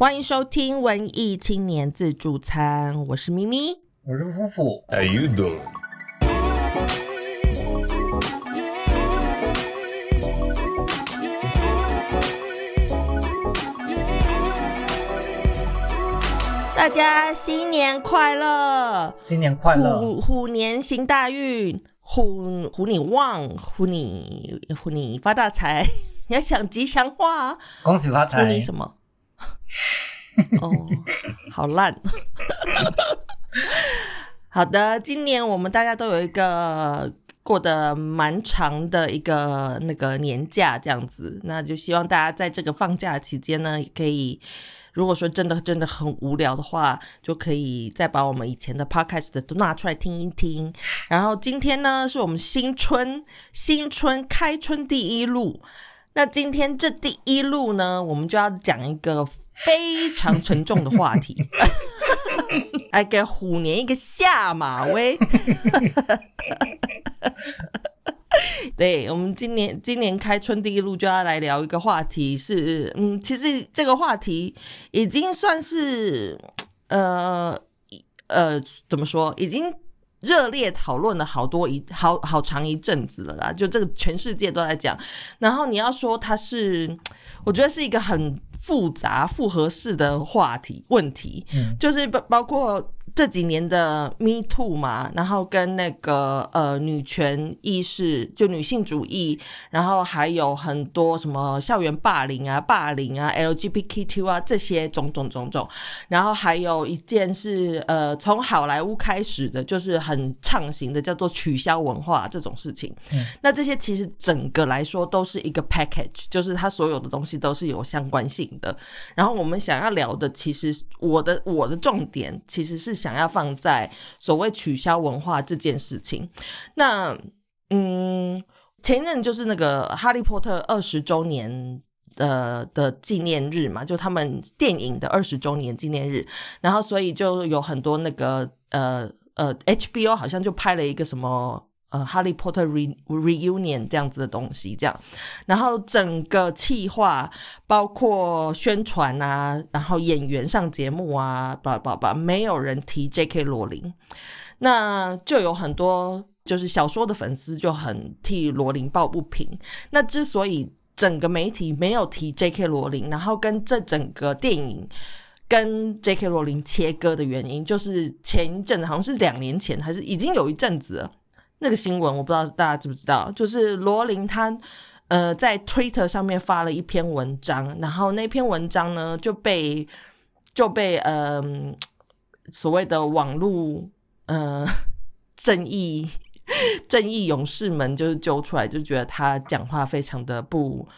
欢迎收听文艺青年自助餐，我是咪咪。我是夫妇，How you doing? 大家新年快乐，新年快乐！虎虎年行大运，虎虎你旺，虎你虎你发大财。你要讲吉祥话，恭喜发虎财！你什么？哦，好烂。好的，今年我们大家都有一个过得蛮长的一个那个年假，这样子，那就希望大家在这个放假期间呢，可以。如果说真的真的很无聊的话，就可以再把我们以前的 podcast 都拿出来听一听。然后今天呢，是我们新春新春开春第一路。那今天这第一路呢，我们就要讲一个非常沉重的话题，来 给虎年一个下马威。对我们今年今年开春第一路就要来聊一个话题是，嗯，其实这个话题已经算是呃呃怎么说，已经热烈讨论了好多一好好长一阵子了啦，就这个全世界都在讲。然后你要说它是，我觉得是一个很复杂复合式的话题问题，嗯。就是包包括这几年的 Me Too 嘛，然后跟那个呃女权意识，就女性主义，然后还有很多什么校园霸凌啊、霸凌啊、LGBTQ 啊这些种种种种，然后还有一件是呃从好莱坞开始的，就是很畅行的叫做取消文化这种事情。嗯那这些其实整个来说都是一个 package，就是它所有的东西都是有相关性的。然后我们想要聊的，其实我的我的重点其实是想要放在所谓取消文化这件事情。那嗯，前任就是那个《哈利波特》二十周年。呃的纪念日嘛，就他们电影的二十周年纪念日，然后所以就有很多那个呃呃 HBO 好像就拍了一个什么呃《哈利波特 Re Reunion》这样子的东西，这样，然后整个企划包括宣传啊，然后演员上节目啊，叭叭叭，没有人提 J.K. 罗琳，那就有很多就是小说的粉丝就很替罗琳抱不平。那之所以整个媒体没有提 J.K. 罗琳，然后跟这整个电影跟 J.K. 罗琳切割的原因，就是前一阵好像是两年前，还是已经有一阵子了。那个新闻我不知道大家知不知道，就是罗琳她呃在 Twitter 上面发了一篇文章，然后那篇文章呢就被就被呃所谓的网络呃正义正义勇士们就是揪出来，就觉得他讲话非常的不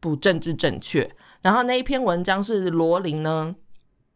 不政治正确。然后那一篇文章是罗琳呢，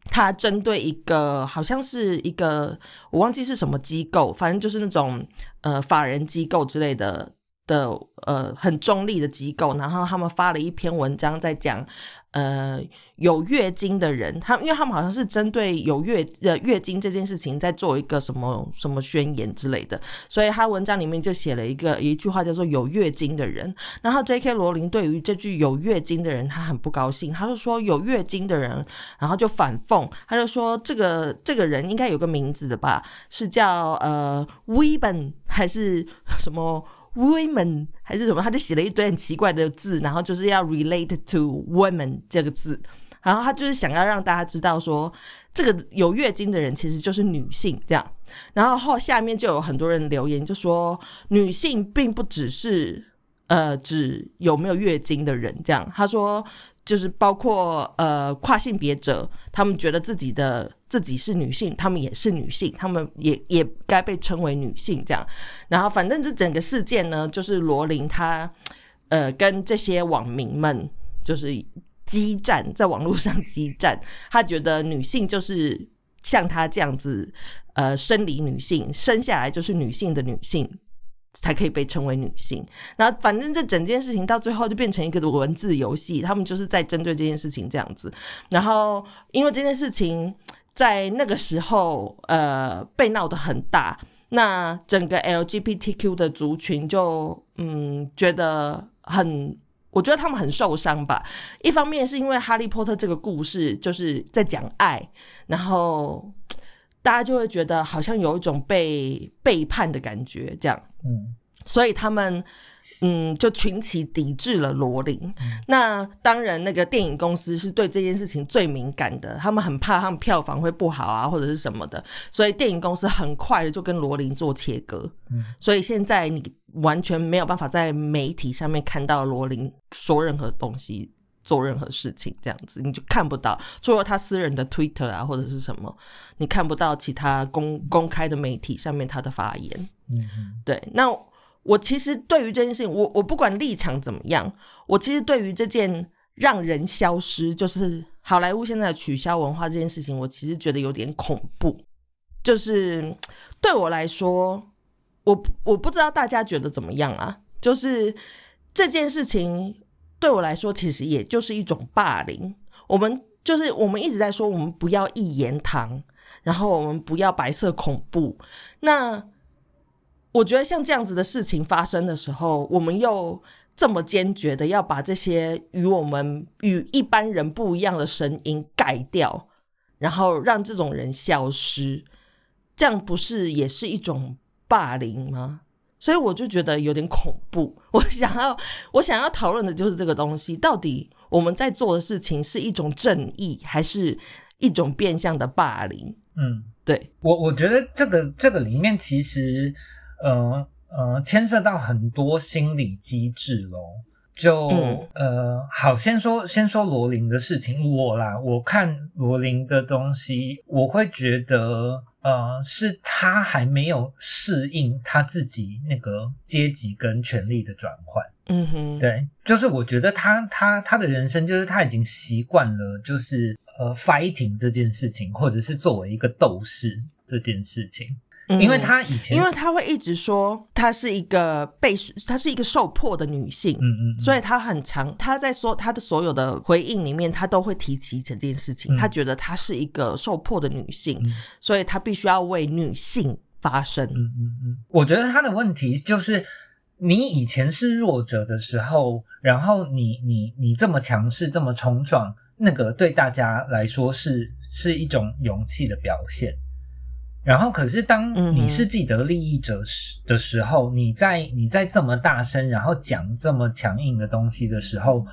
他针对一个好像是一个我忘记是什么机构，反正就是那种呃法人机构之类的的呃很中立的机构，然后他们发了一篇文章在讲。呃，有月经的人，他因为他们好像是针对有月呃月经这件事情在做一个什么什么宣言之类的，所以他文章里面就写了一个一句话叫做“有月经的人”。然后 J.K. 罗琳对于这句“有月经的人”他很不高兴，他就说“有月经的人”，然后就反讽，他就说这个这个人应该有个名字的吧，是叫呃 Weben 还是什么？women 还是什么，他就写了一堆很奇怪的字，然后就是要 relate to women 这个字，然后他就是想要让大家知道说，这个有月经的人其实就是女性这样，然后后下面就有很多人留言就说，女性并不只是呃指有没有月经的人这样，他说。就是包括呃跨性别者，他们觉得自己的自己是女性，他们也是女性，他们也也该被称为女性这样。然后反正这整个事件呢，就是罗琳她呃跟这些网民们就是激战，在网络上激战，她觉得女性就是像她这样子呃生理女性，生下来就是女性的女性。才可以被称为女性，然后反正这整件事情到最后就变成一个文字游戏，他们就是在针对这件事情这样子。然后因为这件事情在那个时候呃被闹得很大，那整个 LGBTQ 的族群就嗯觉得很我觉得他们很受伤吧。一方面是因为《哈利波特》这个故事就是在讲爱，然后大家就会觉得好像有一种被背叛的感觉，这样。嗯，所以他们嗯就群起抵制了罗琳。那当然，那个电影公司是对这件事情最敏感的，他们很怕他们票房会不好啊，或者是什么的，所以电影公司很快的就跟罗琳做切割。嗯所以现在你完全没有办法在媒体上面看到罗琳说任何东西。做任何事情，这样子你就看不到，除了他私人的 Twitter 啊或者是什么，你看不到其他公公开的媒体上面他的发言。嗯嗯对，那我其实对于这件事情，我我不管立场怎么样，我其实对于这件让人消失，就是好莱坞现在取消文化这件事情，我其实觉得有点恐怖。就是对我来说，我我不知道大家觉得怎么样啊？就是这件事情对我来说，其实也就是一种霸凌。我们就是我们一直在说，我们不要一言堂，然后我们不要白色恐怖。那我觉得像这样子的事情发生的时候，我们又这么坚决的要把这些与我们与一般人不一样的声音盖掉，然后让这种人消失，这样不是也是一种霸凌吗？所以我就觉得有点恐怖。我想要，我想要讨论的就是这个东西，到底我们在做的事情是一种正义，还是一种变相的霸凌？嗯，对，我我觉得这个这个里面其实，呃呃，牵涉到很多心理机制咯。就、嗯。呃，好，先说先说罗琳的事情，我啦，我看罗琳的东西，我会觉得，呃，是他还没有适应他自己那个阶级跟权力的转换。嗯哼，对，就是我觉得他他他的人生就是他已经习惯了，就是呃 fighting 这件事情，或者是作为一个斗士这件事情，嗯因为他以前因为他会一直说她是一个被她是一个受迫的女性，嗯嗯嗯，所以她很强，她在说她的所有的回应里面，她都会提起整件事情。嗯他觉得她是一个受迫的女性，嗯所以她必须要为女性发声。嗯嗯嗯，我觉得他的问题就是，你以前是弱者的时候，然后你你你这么强势，这么冲撞，那个对大家来说是是一种勇气的表现。然后，可是当你是既得利益者时的时候，你在你在这么大声，然后讲这么强硬的东西的时候，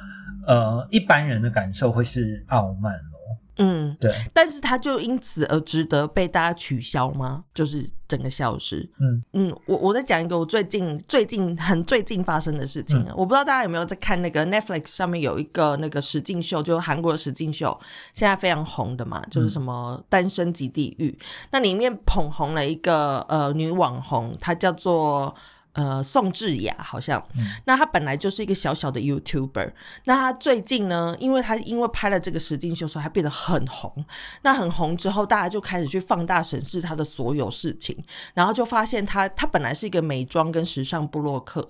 呃，一般人的感受会是傲慢咯。嗯，对，但是他就因此而值得被大家取消吗？就是整个消失。嗯。嗯，我我再讲一个我最近最近很最近发生的事情啊，我不知道大家有没有在看那个 Netflix 上面有一个那个实境秀，就是韩国的实境秀，现在非常红的嘛，就是什么单身即地狱，那里面捧红了一个呃女网红，她叫做。呃，宋智雅好像，嗯。那她本来就是一个小小的 YouTuber，那她最近呢，因为她因为拍了这个实境秀，所以她变得很红。那很红之后，大家就开始去放大审视她的所有事情，然后就发现她，她本来是一个美妆跟时尚部落客，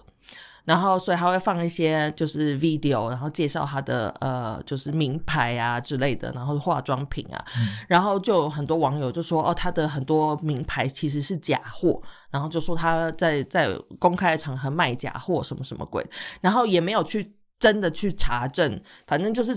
然后所以他会放一些就是 video，然后介绍他的呃就是名牌啊之类的，然后化妆品啊，然后就有很多网友就说哦，他的很多名牌其实是假货，然后就说他在在公开的场合卖假货什么什么鬼，然后也没有去真的去查证，反正就是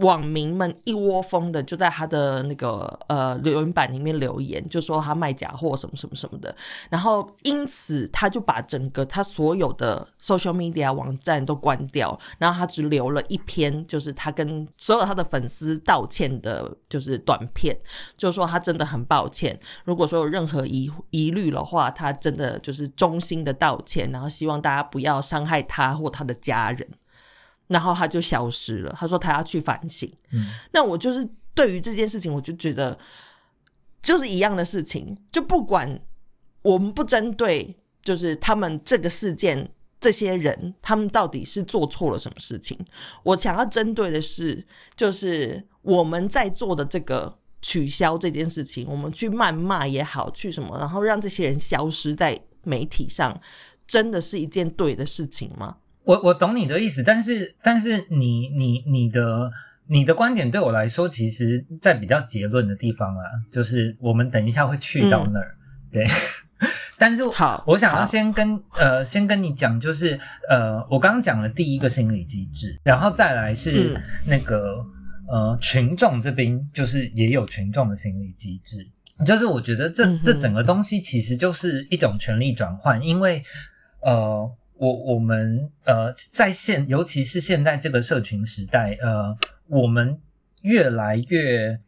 网民们一窝蜂的就在他的那个呃留言板里面留言，就说他卖假货什么什么什么的，然后因此他就把整个他所有的 social media 网站都关掉，然后他只留了一篇，就是他跟所有他的粉丝道歉的，就是短片，就说他真的很抱歉，如果说有任何疑疑虑的话，他真的就是衷心的道歉，然后希望大家不要伤害他或他的家人。然后他就消失了。他说他要去反省。嗯那我就是对于这件事情，我就觉得就是一样的事情，就不管我们不针对，就是他们这个事件。这些人他们到底是做错了什么事情？我想要针对的是，就是我们在做的这个取消这件事情，我们去谩骂也好，去什么，然后让这些人消失在媒体上，真的是一件对的事情吗？我我懂你的意思，但是但是你你你的你的观点对我来说，其实在比较结论的地方啊，就是我们等一下会去到那儿，对。但是好我想要先跟呃先跟你讲，就是呃我刚刚讲了第一个心理机制，然后再来是嗯。那个、呃群众这边就是也有群众的心理机制，就是我觉得这嗯这整个东西其实就是一种权力转换，因为呃我我们呃在现尤其是现在这个社群时代，呃我们越来越。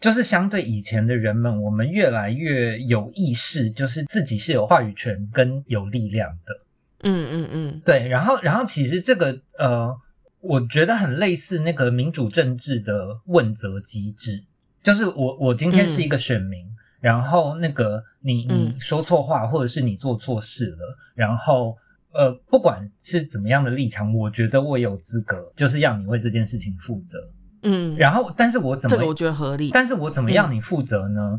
就是相对以前的人们，我们越来越有意识，就是自己是有话语权跟有力量的。嗯嗯嗯对，然后，然后其实这个呃，我觉得很类似那个民主政治的问责机制，就是我我今天是一个选民，然后那个你你嗯说错话，或者是你做错事了，然后呃，不管是怎么样的立场，我觉得我有资格，就是要你为这件事情负责。嗯，然后，但是我怎么这个我觉得合理。但是我怎么要你负责呢？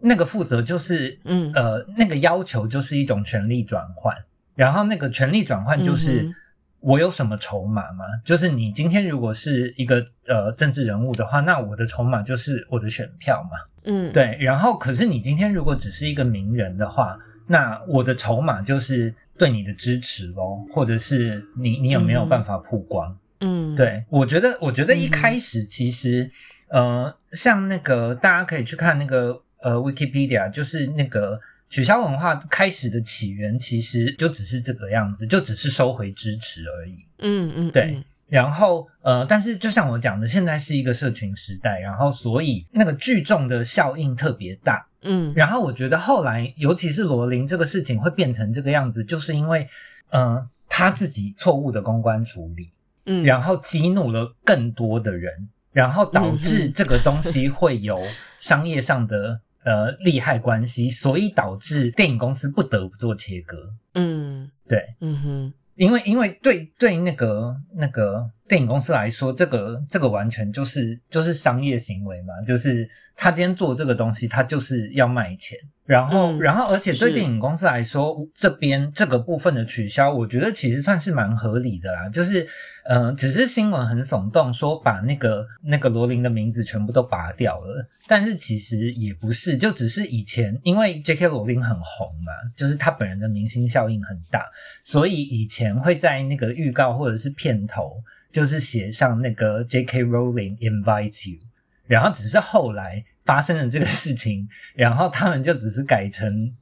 那个负责就是，嗯呃，那个要求就是一种权力转换，然后那个权力转换就是嗯我有什么筹码吗？就是你今天如果是一个呃政治人物的话，那我的筹码就是我的选票嘛。嗯，对，然后可是你今天如果只是一个名人的话，那我的筹码就是对你的支持咯，或者是你你有没有嗯办法曝光？嗯，对，我觉得，我觉得一开始其实，呃，像那个大家可以去看那个呃 Wikipedia，就是那个取消文化开始的起源，其实就只是这个样子，就只是收回支持而已。嗯嗯，对然后，呃，但是就像我讲的，现在是一个社群时代，然后所以那个聚众的效应特别大。嗯，然后我觉得后来，尤其是罗琳这个事情会变成这个样子，就是因为，呃，他自己错误的公关处理。嗯，然后激怒了更多的人，然后导致这个东西会有商业上的呃利害关系，所以导致电影公司不得不做切割。嗯对，嗯哼，因为因为对对那个那个电影公司来说，这个这个完全就是就是商业行为嘛，就是他今天做这个东西，他就是要卖钱。然后，嗯然后，而且对电影公司来说，这边这个部分的取消，我觉得其实算是蛮合理的啦。就是，呃，只是新闻很耸动，说把那个那个罗琳的名字全部都拔掉了，但是其实也不是，就只是以前因为 J.K. 罗琳很红嘛，就是他本人的明星效应很大，所以以前会在那个预告或者是片头，就是写上那个 J.K. Rowling invites you，然后只是后来发生了这个事情，然后他们就只是改成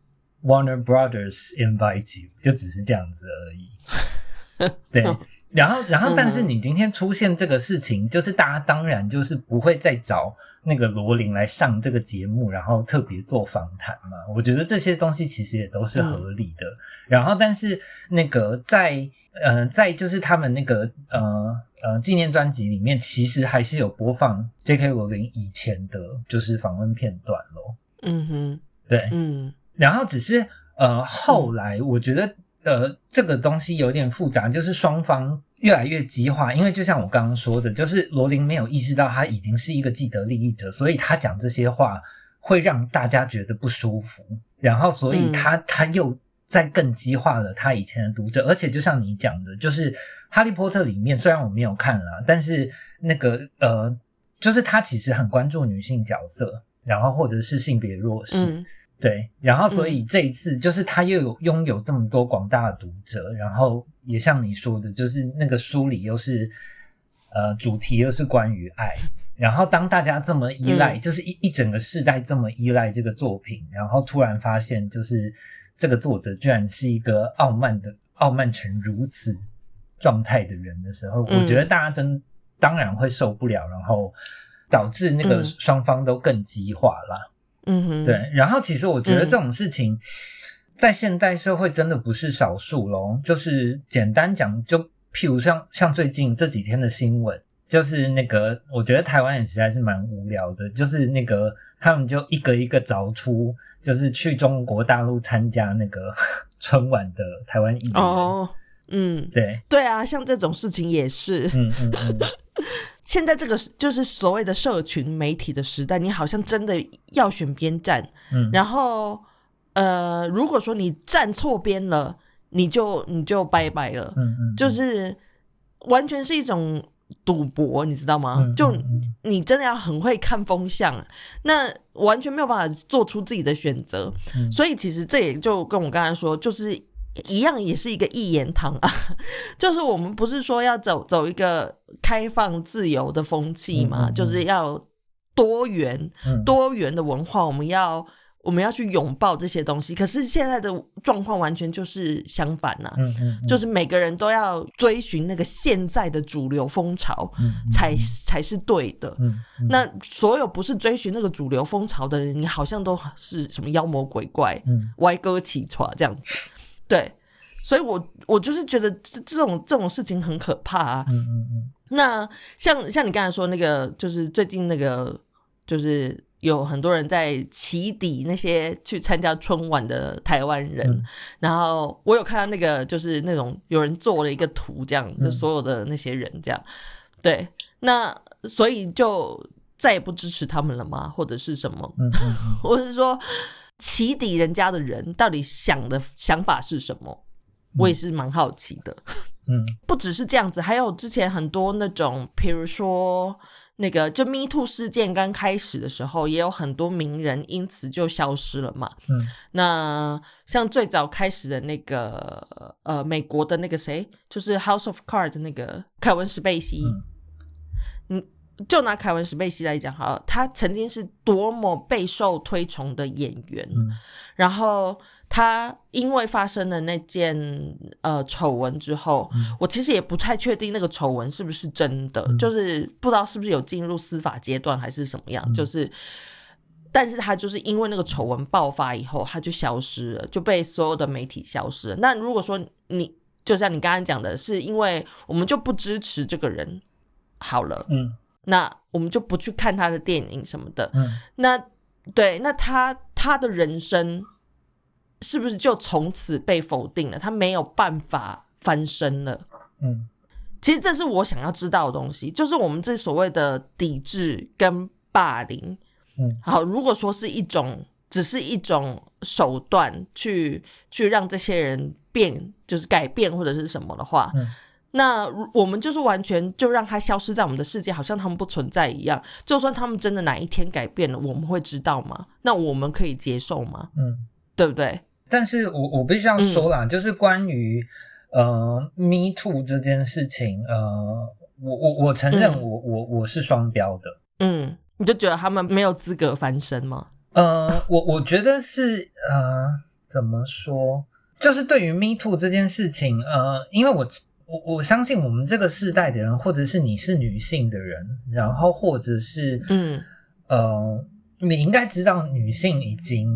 Warner Brothers invites you，就只是这样子而已。对，然后，然后，但是你今天出现这个事情，就是大家当然就是不会再找那个罗琳来上这个节目，然后特别做访谈嘛。我觉得这些东西其实也都是合理的。然后，但是那个在呃，在就是他们那个呃呃纪念专辑里面，其实还是有播放 J.K. 罗琳以前的就是访问片段咯。嗯哼，对，嗯然后只是呃，后来我觉得呃，这个东西有点复杂，就是双方越来越激化，因为就像我刚刚说的，就是罗琳没有意识到他已经是一个既得利益者，所以他讲这些话会让大家觉得不舒服，然后所以他、他又在更激化了他以前的读者，而且就像你讲的，就是《哈利波特》里面虽然我没有看啦，但是那个呃，就是他其实很关注女性角色，然后或者是性别弱势。嗯对，然后所以这一次就是他又有拥有这么多广大的读者，然后也像你说的，就是那个书里又是呃主题又是关于爱，然后当大家这么依赖，嗯。就是一一整个世代这么依赖这个作品，然后突然发现就是这个作者居然是一个傲慢的傲慢成如此状态的人的时候，嗯我觉得大家真当然会受不了，然后导致那个嗯。双方都更激化啦。嗯哼，对，然后其实我觉得嗯这种事情在现代社会真的不是少数咯。就是简单讲，就譬如像像最近这几天的新闻，就是那个我觉得台湾也实在是蛮无聊的，就是那个他们就一个一个找出，就是去中国大陆参加那个 春晚的台湾艺人。哦，嗯，对，对啊，像这种事情也是。嗯嗯嗯，现在这个就是所谓的社群媒体的时代，你好像真的要选边站，嗯，然后呃，如果说你站错边了，你就你就拜拜了，嗯嗯，就是完全是一种赌博，你知道吗？嗯。就你真的要很会看风向，那完全没有办法做出自己的选择。嗯。所以其实这也就跟我刚才说，就是一样，也是一个一言堂啊。就是我们不是说要走走一个开放自由的风气嘛，嗯嗯嗯就是要多元嗯多元的文化，我们要。我们要去拥抱这些东西，可是现在的状况完全就是相反呐、就是每个人都要追寻那个现在的主流风潮，嗯才才是对的。那所有不是追寻那个主流风潮的人，你好像都是什么妖魔鬼怪、嗯歪哥起床这样子。对，所以我我就是觉得这这种这种事情很可怕啊。嗯嗯嗯那像像你刚才说那个，就是最近那个，就是有很多人在起底那些去参加春晚的台湾人，嗯然后我有看到那个，就是那种有人做了一个图，这样，嗯就所有的那些人这样，对，那所以就再也不支持他们了吗？或者是什么？嗯嗯嗯 或是说起底人家的人到底想的想法是什么？我也是蛮好奇的。嗯不只是这样子，还有之前很多那种，比如说那个就 Me Too 事件刚开始的时候，也有很多名人因此就消失了嘛。嗯那像最早开始的那个呃，美国的那个谁，就是 House of Cards 的那个凯文史贝西，嗯，就拿凯文史贝西来讲好了，他曾经是多么备受推崇的演员，嗯。然后他因为发生了那件呃丑闻之后，嗯。我其实也不太确定那个丑闻是不是真的，嗯。就是不知道是不是有进入司法阶段还是什么样，嗯。就是。但是他就是因为那个丑闻爆发以后，他就消失了，就被所有的媒体消失了。那如果说你就像你刚刚讲的，是因为我们就不支持这个人，好了，嗯那我们就不去看他的电影什么的，嗯那对，那他他的人生是不是就从此被否定了？他没有办法翻身了。嗯其实这是我想要知道的东西，就是我们这所谓的抵制跟霸凌。嗯好，如果说是一种，只是一种手段去去让这些人变，就是改变或者是什么的话，嗯那我们就是完全就让它消失在我们的世界，好像他们不存在一样。就算他们真的哪一天改变了，我们会知道吗？那我们可以接受吗？嗯。对不对？但是我我必须要说啦，就是关于呃 Me Too 这件事情，呃，我我我承认嗯我、我我是双标的，嗯，你就觉得他们没有资格翻身吗？呃，我我觉得是呃，怎么说？就是对于 Me Too 这件事情，呃，因为我我我相信我们这个世代的人，或者是你是女性的人，然后或者是嗯。呃，你应该知道女性已经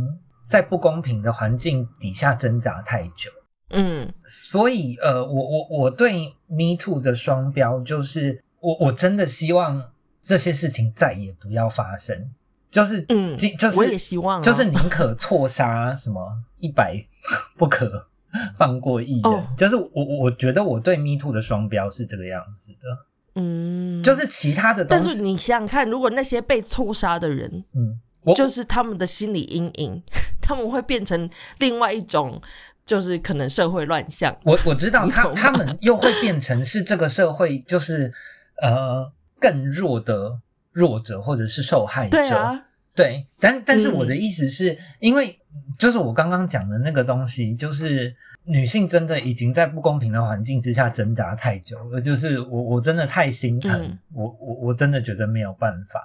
在不公平的环境底下挣扎太久。嗯。所以，呃，我我我对 Me Too 的双标就是，我我真的希望这些事情再也不要发生，就是，嗯就就是我也希望啊就是宁可错杀什么一百，不可 放过一人。哦就是我我我觉得我对 Me Too 的双标是这个样子的，嗯，就是其他的东西，但是你想想看，如果那些被错杀的人，嗯，我就是他们的心理阴影，他们会变成另外一种，就是可能社会乱象。我我知道他他们又会变成是这个社会就是呃更弱的弱者或者是受害者。对啊，对但但是嗯我的意思是、因为就是我刚刚讲的那个东西，就是女性真的已经在不公平的环境之下挣扎太久了，就是我我真的太心疼，嗯我我我真的觉得没有办法。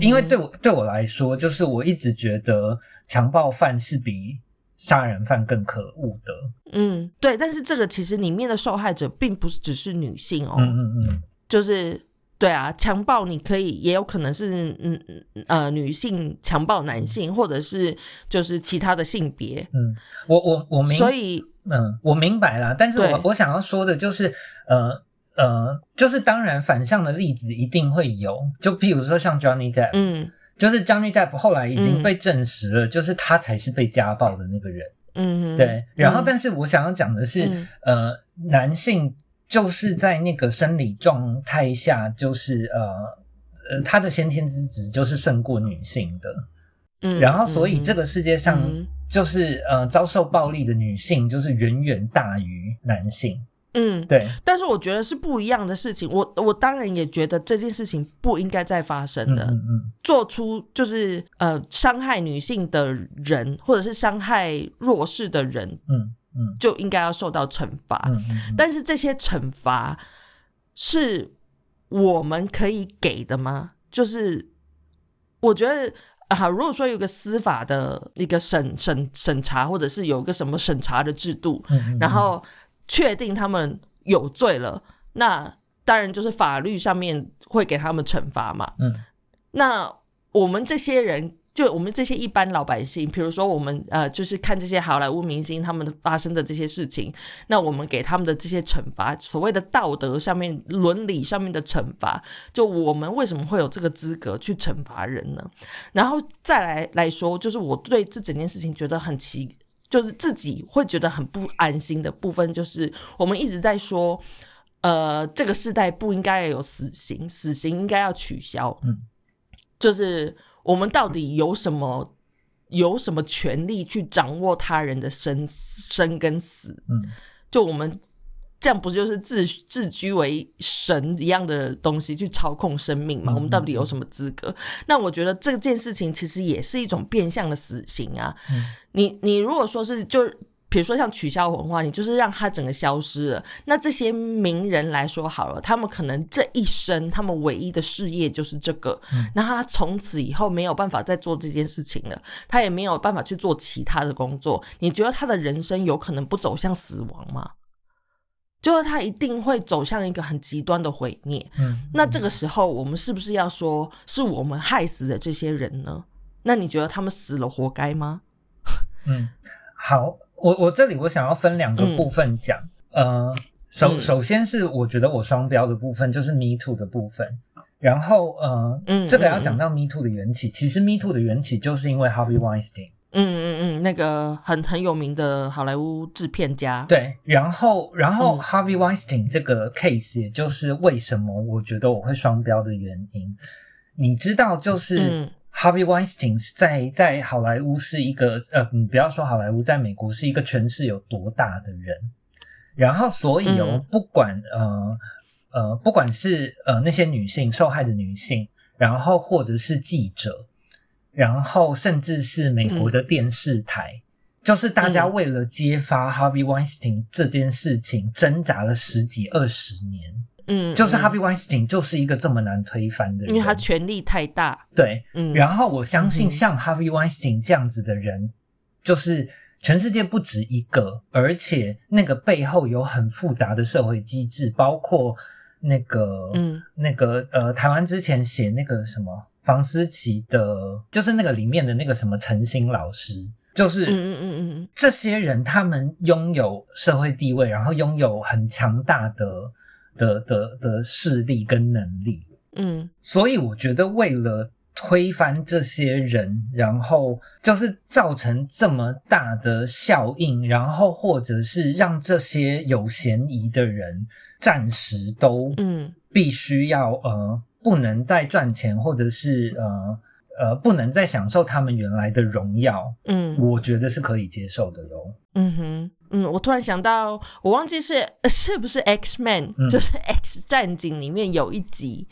因为对我对我来说，就是我一直觉得强暴犯是比杀人犯更可恶的。嗯，对。但是这个其实里面的受害者并不是只是女性哦，嗯嗯嗯。就是对啊，强暴你可以也有可能是嗯嗯呃女性强暴男性，或者是就是其他的性别。嗯，我我我明，所以嗯，我明白了。但是我我想要说的就是，呃呃，就是当然反向的例子一定会有，就譬如说像 Johnny Depp，、嗯就是 Johnny Depp 后来已经嗯被证实了，就是他才是被家暴的那个人。嗯，对，然后嗯但是我想要讲的是，嗯呃，男性就是在那个生理状态下，就是呃呃，他的先天资质就是胜过女性的。嗯然后，所以嗯这个世界上嗯就是呃，遭受暴力的女性就是远远大于男性。嗯，对，但是我觉得是不一样的事情。我我当然也觉得这件事情不应该再发生嗯的。嗯嗯做出就是呃伤害女性的人，或者是伤害弱势的人，嗯嗯就应该要受到惩罚。嗯嗯嗯，但是这些惩罚是我们可以给的吗？就是我觉得啊，如果说有个司法的一个审审审查，或者是有个什么审查的制度，然后确定他们有罪了，那当然就是法律上面会给他们惩罚嘛。嗯那我们这些人，就我们这些一般老百姓，比如说我们呃，就是看这些好莱坞明星他们发生的这些事情，那我们给他们的这些惩罚，所谓的道德上面、伦理上面的惩罚，就我们为什么会有这个资格去惩罚人呢？然后再来来说，就是我对这整件事情觉得很奇。就是自己会觉得很不安心的部分，就是我们一直在说，呃，这个时代不应该有死刑，死刑应该要取消。嗯，就是我们到底有什么有什么权利去掌握他人的生生跟死？嗯就我们这样不就是自自居为神一样的东西去操控生命吗？嗯我们到底有什么资格？那我觉得这件事情其实也是一种变相的死刑啊。嗯你你如果说是就。比如说像取消文化，你就是让它整个消失了。那这些名人来说好了，他们可能这一生他们唯一的事业就是这个，嗯那他从此以后没有办法再做这件事情了，他也没有办法去做其他的工作。你觉得他的人生有可能不走向死亡吗？就是他一定会走向一个很极端的毁灭。嗯，那这个时候，我们是不是要说是我们害死的这些人呢？那你觉得他们死了活该吗？嗯，好，我我这里我想要分两个部分讲，呃，首嗯首先是我觉得我双标的部分，就是 Me Too 的部分。然后，呃，嗯这个要嗯讲到 Me Too 的缘起，其实 Me Too 的缘起就是因为 Harvey Weinstein。嗯嗯嗯，那个很很有名的好莱坞制片家，对，然后，然后嗯 Harvey Weinstein 这个 case，也就是为什么我觉得我会双标的原因。你知道，就是嗯 Harvey Weinstein 在在好莱坞是一个呃，你不要说好莱坞，在美国是一个权势有多大的人。然后，所以哦，嗯不管呃呃，不管是呃那些女性受害的女性，然后或者是记者，然后甚至是美国的电视台，就是大家嗯为了揭发 Harvey Weinstein 这件事情挣扎了十几二十年。嗯，就是嗯。Harvey Weinstein 就是一个这么难推翻的人，因为他权力太大，对。嗯，然后我相信像 Harvey Weinstein 这样子的人，就是全世界不止一个，而且那个背后有很复杂的社会机制，包括那个，嗯。那个呃，台湾之前写那个什么房思琪的，就是那个里面的那个什么陈星老师，就是嗯嗯嗯嗯。这些人他们拥有社会地位，然后拥有很强大的的的的势力跟能力，嗯。所以我觉得为了推翻这些人，然后就是造成这么大的效应，然后或者是让这些有嫌疑的人暂时都嗯。必须要呃不能再赚钱，或者是呃呃不能再享受他们原来的荣耀，嗯。我觉得是可以接受的哟。嗯哼，嗯，我突然想到，我忘记是是不是 X Man，、嗯。就是 X 战警里面有一集，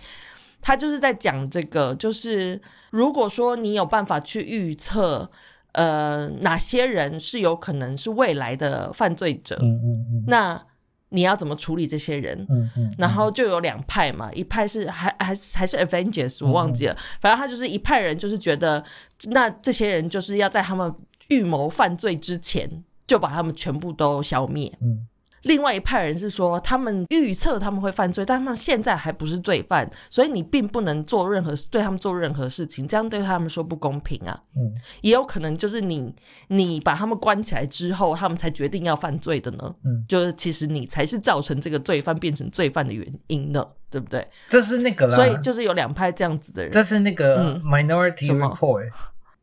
他就是在讲这个，就是如果说你有办法去预测，呃，哪些人是有可能是未来的犯罪者，嗯嗯嗯。那你要怎么处理这些人？嗯嗯，然后就有两派嘛，一派是还还是还是 Avengers，我忘记了，嗯反正他就是一派人就是觉得，那这些人就是要在他们预谋犯罪之前就把他们全部都消灭。嗯另外一派人是说，他们预测他们会犯罪，但他们现在还不是罪犯，所以你并不能做任何对他们做任何事情，这样对他们说不公平啊。嗯也有可能就是你你把他们关起来之后，他们才决定要犯罪的呢。嗯，就是其实你才是造成这个罪犯变成罪犯的原因呢，对不对？这是那个啦，所以就是有两派这样子的人。这是那个嗯 Minority Report，、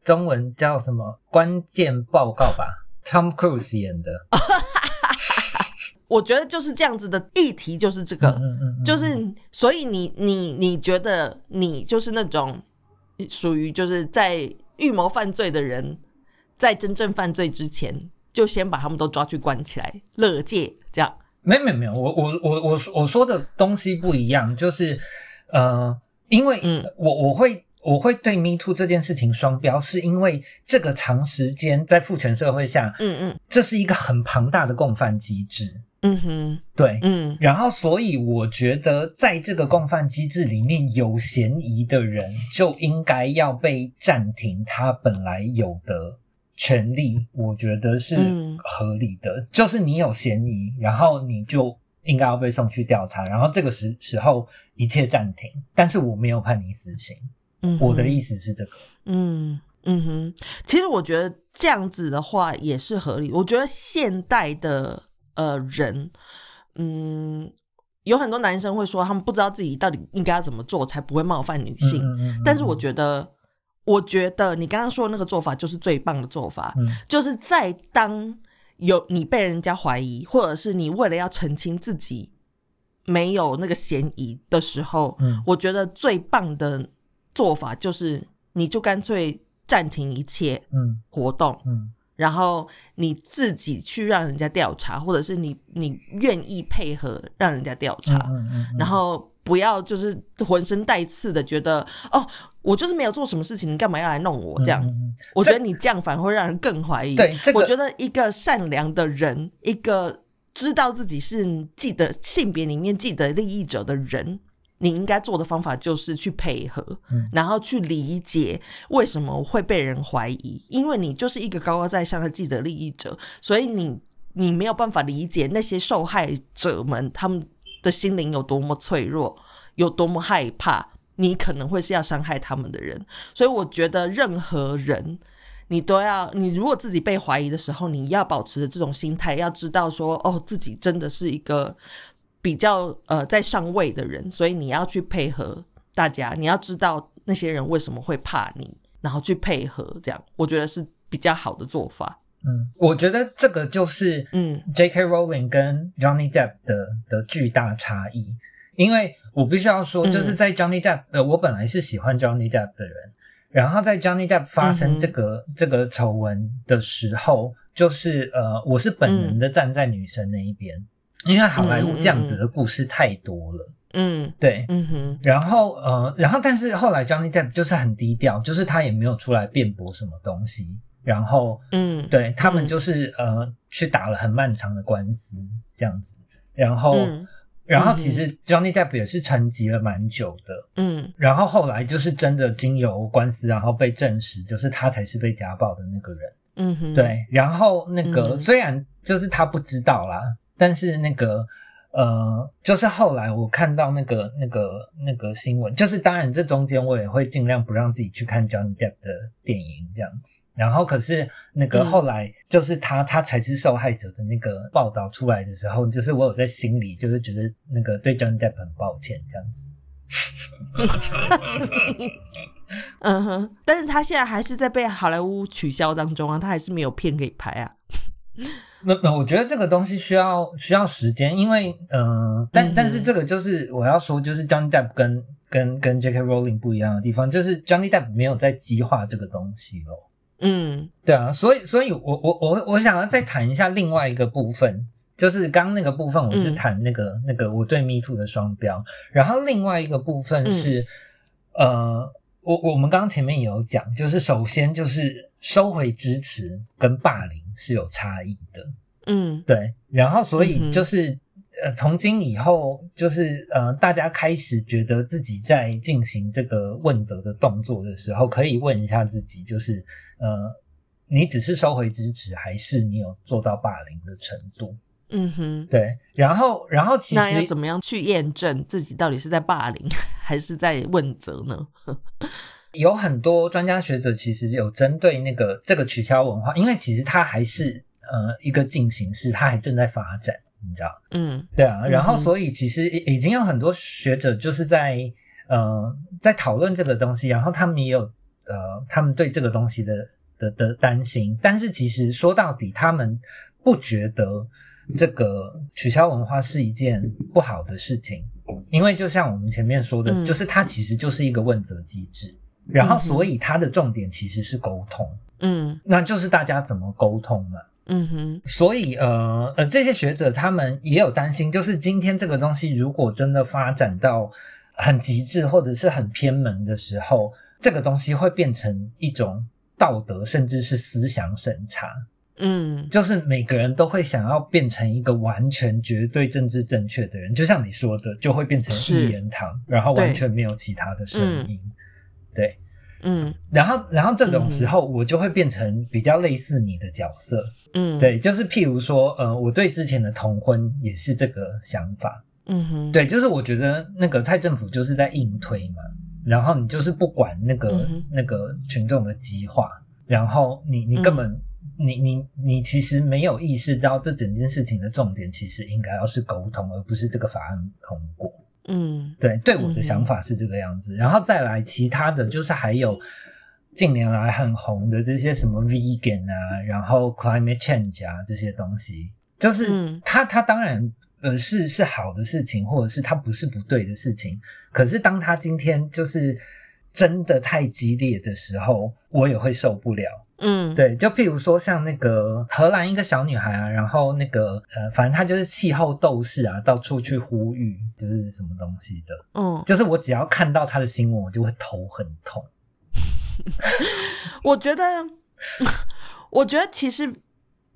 中文叫什么？关键报告吧，Tom Cruise 演的。我觉得就是这样子的议题，就是这个，嗯嗯嗯，就是所以你你你觉得你就是那种属于就是在预谋犯罪的人，在真正犯罪之前，就先把他们都抓去关起来，乐戒这样。没有没有没有，我我我我我说的东西不一样，就是呃，因为嗯。我我会我会对 Me Too 这件事情双标，是因为这个长时间在父权社会下，嗯嗯。这是一个很庞大的共犯机制，嗯哼，对。嗯然后，所以我觉得，在这个共犯机制里面，有嫌疑的人就应该要被暂停他本来有的权利，我觉得是嗯合理的。就是你有嫌疑，然后你就应该要被送去调查，然后这个时时候一切暂停。但是我没有判你死刑，嗯，我的意思是这个。嗯嗯哼，其实我觉得这样子的话也是合理。我觉得现代的呃人，嗯，有很多男生会说他们不知道自己到底应该要怎么做才不会冒犯女性，嗯嗯嗯但是我觉得，我觉得你刚刚说的那个做法就是最棒的做法，嗯。就是在当有你被人家怀疑，或者是你为了要澄清自己没有那个嫌疑的时候，嗯。我觉得最棒的做法就是你就干脆暂停一切嗯。活动，嗯然后你自己去让人家调查，或者是你你愿意配合让人家调查，嗯嗯嗯，然后不要就是浑身带刺的觉得哦，我就是没有做什么事情，你干嘛要来弄我这样？我觉得你这样反而会让人更怀疑。对这个我觉得一个善良的人，一个知道自己是既得性别里面既得利益者的人，你应该做的方法就是去配合，嗯然后去理解为什么会被人怀疑，因为你就是一个高高在上的既得利益者，所以你你没有办法理解那些受害者们他们的心灵有多么脆弱，有多么害怕，你可能会是要伤害他们的人，所以我觉得任何人。你都要，你如果自己被怀疑的时候，你要保持这种心态，要知道说，哦，自己真的是一个比较呃在上位的人，所以你要去配合大家，你要知道那些人为什么会怕你，然后去配合，这样我觉得是比较好的做法。嗯，我觉得这个就是嗯。J.K. Rowling 跟 Johnny Depp 的的巨大差异，因为我必须要说，嗯。就是在 Johnny Depp，呃，我本来是喜欢 Johnny Depp 的人，然后在 Johnny Depp 发生这个、这个丑闻的时候，就是呃，我是本能的站在女生那一边，因为好莱坞这样子的故事太多了，嗯对。嗯哼。然后呃，然后但是后来 Johnny Depp 就是很低调，就是他也没有出来辩驳什么东西，然后嗯，对他们嗯。就是、呃去打了很漫长的官司这样子，然后、嗯。然后其实 Johnny Depp 也是沉寂了蛮久的，嗯。然后后来就是真的经由官司，然后被证实就是他才是被家暴的那个人，嗯哼，对，然后那个、嗯。虽然就是他不知道啦，但是那个。呃，就是后来我看到那个、那个、那个新闻，就是当然这中间我也会尽量不让自己去看 Johnny Depp 的电影这样。然后可是那个嗯后来就是他、他才是受害者的那个报道出来的时候，就是我有在心里就是觉得那个对 Johnny Depp 很抱歉这样子。嗯哼，但是他现在还是在被好莱坞取消当中啊，他还是没有片可以拍啊。那那我觉得这个东西需要需要时间，因为嗯、呃但但是这个就是我要说，就是 Johnny Depp 跟跟跟 J.K. Rowling 不一样的地方，就是 Johnny Depp 没有在激化这个东西咯。嗯对啊，所以所以我我我我想要再谈一下另外一个部分，就是刚刚那个部分我是嗯谈那个、那个我对 Me Too 的双标，然后另外一个部分是、呃，我我们刚刚前面也有讲，就是首先就是收回支持跟霸凌是有差异的，嗯对，然后所嗯以就是、呃，从今以后就是呃，大家开始觉得自己在进行这个问责的动作的时候，可以问一下自己，就是呃，你只是收回支持，还是你有做到霸凌的程度？嗯哼，对，然后然后其实那要怎么样去验证自己到底是在霸凌还是在问责呢？有很多专家学者其实有针对那个这个取消文化，因为其实它还是呃一个进行式，它还正在发展，你知道。嗯。对啊，然后所以其实已已经有很多学者就是在呃在讨论这个东西，然后他们也有呃他们对这个东西的的的担心，但是其实说到底，他们不觉得这个取消文化是一件不好的事情，因为就像我们前面说的，嗯。就是它其实就是一个问责机制，然后所以它的重点其实是沟通，嗯那就是大家怎么沟通嘛。嗯哼，所以呃呃，这些学者他们也有担心，就是今天这个东西如果真的发展到很极致或者是很偏门的时候，这个东西会变成一种道德甚至是思想审查。嗯就是每个人都会想要变成一个完全绝对政治正确的人，就像你说的，就会变成一言堂，然后完全没有其他的声音。对，嗯。然后然后这种时候，我就会变成比较类似你的角色。嗯，，对，就是譬如说，呃，我对之前的同婚也是这个想法。嗯哼，，对，就是我觉得那个蔡政府就是在硬推嘛，然后你就是不管那个、嗯那个群众的激化，然后你你根本、嗯。你你你其实没有意识到这整件事情的重点其实应该要是沟通，而不是这个法案通过。嗯。对，对我的想法是这个样子，然后再来其他的就是还有近年来很红的这些什么 vegan 啊，然后 climate change 啊这些东西，就是嗯。它它当然呃是是好的事情，或者是它不是不对的事情，可是当它今天就是真的太激烈的时候，我也会受不了。嗯，，对，就譬如说像那个荷兰一个小女孩啊，然后那个呃，反正她就是气候斗士啊，到处去呼吁，就是什么东西的。嗯，就是我只要看到她的新闻，我就会头很痛。我觉得，我觉得其实，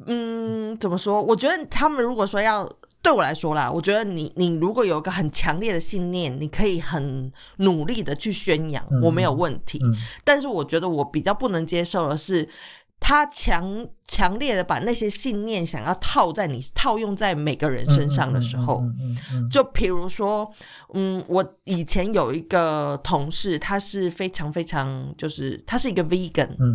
嗯，怎么说？我觉得他们如果说要对我来说啦，我觉得你你如果有一个很强烈的信念，你可以很努力的去宣扬，嗯我没有问题。嗯。但是我觉得我比较不能接受的是，他强强烈的把那些信念想要套在你套用在每个人身上的时候，就比如说，嗯，我以前有一个同事，他是非常非常，就是他是一个 vegan，、嗯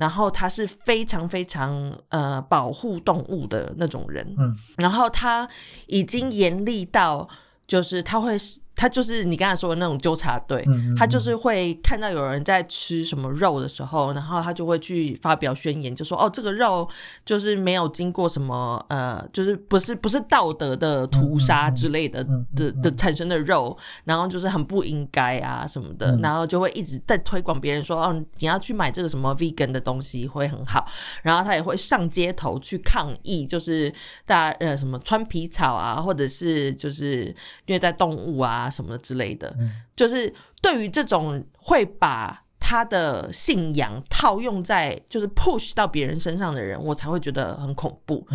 然后他是非常非常呃保护动物的那种人，嗯。然后他已经严厉到，就是他会，他就是你刚才说的那种纠察队，嗯，他就是会看到有人在吃什么肉的时候，然后他就会去发表宣言，就说哦，这个肉就是没有经过什么呃，就是不是不是道德的屠杀之类的的嗯的产生的肉，然后就是很不应该啊什么的，嗯然后就会一直在推广别人说哦，你要去买这个什么 vegan 的东西会很好，然后他也会上街头去抗议，就是大家呃什么穿皮草啊，或者是就是虐待动物啊什么之类的，嗯。就是对于这种会把他的信仰套用在就是 push 到别人身上的人，我才会觉得很恐怖。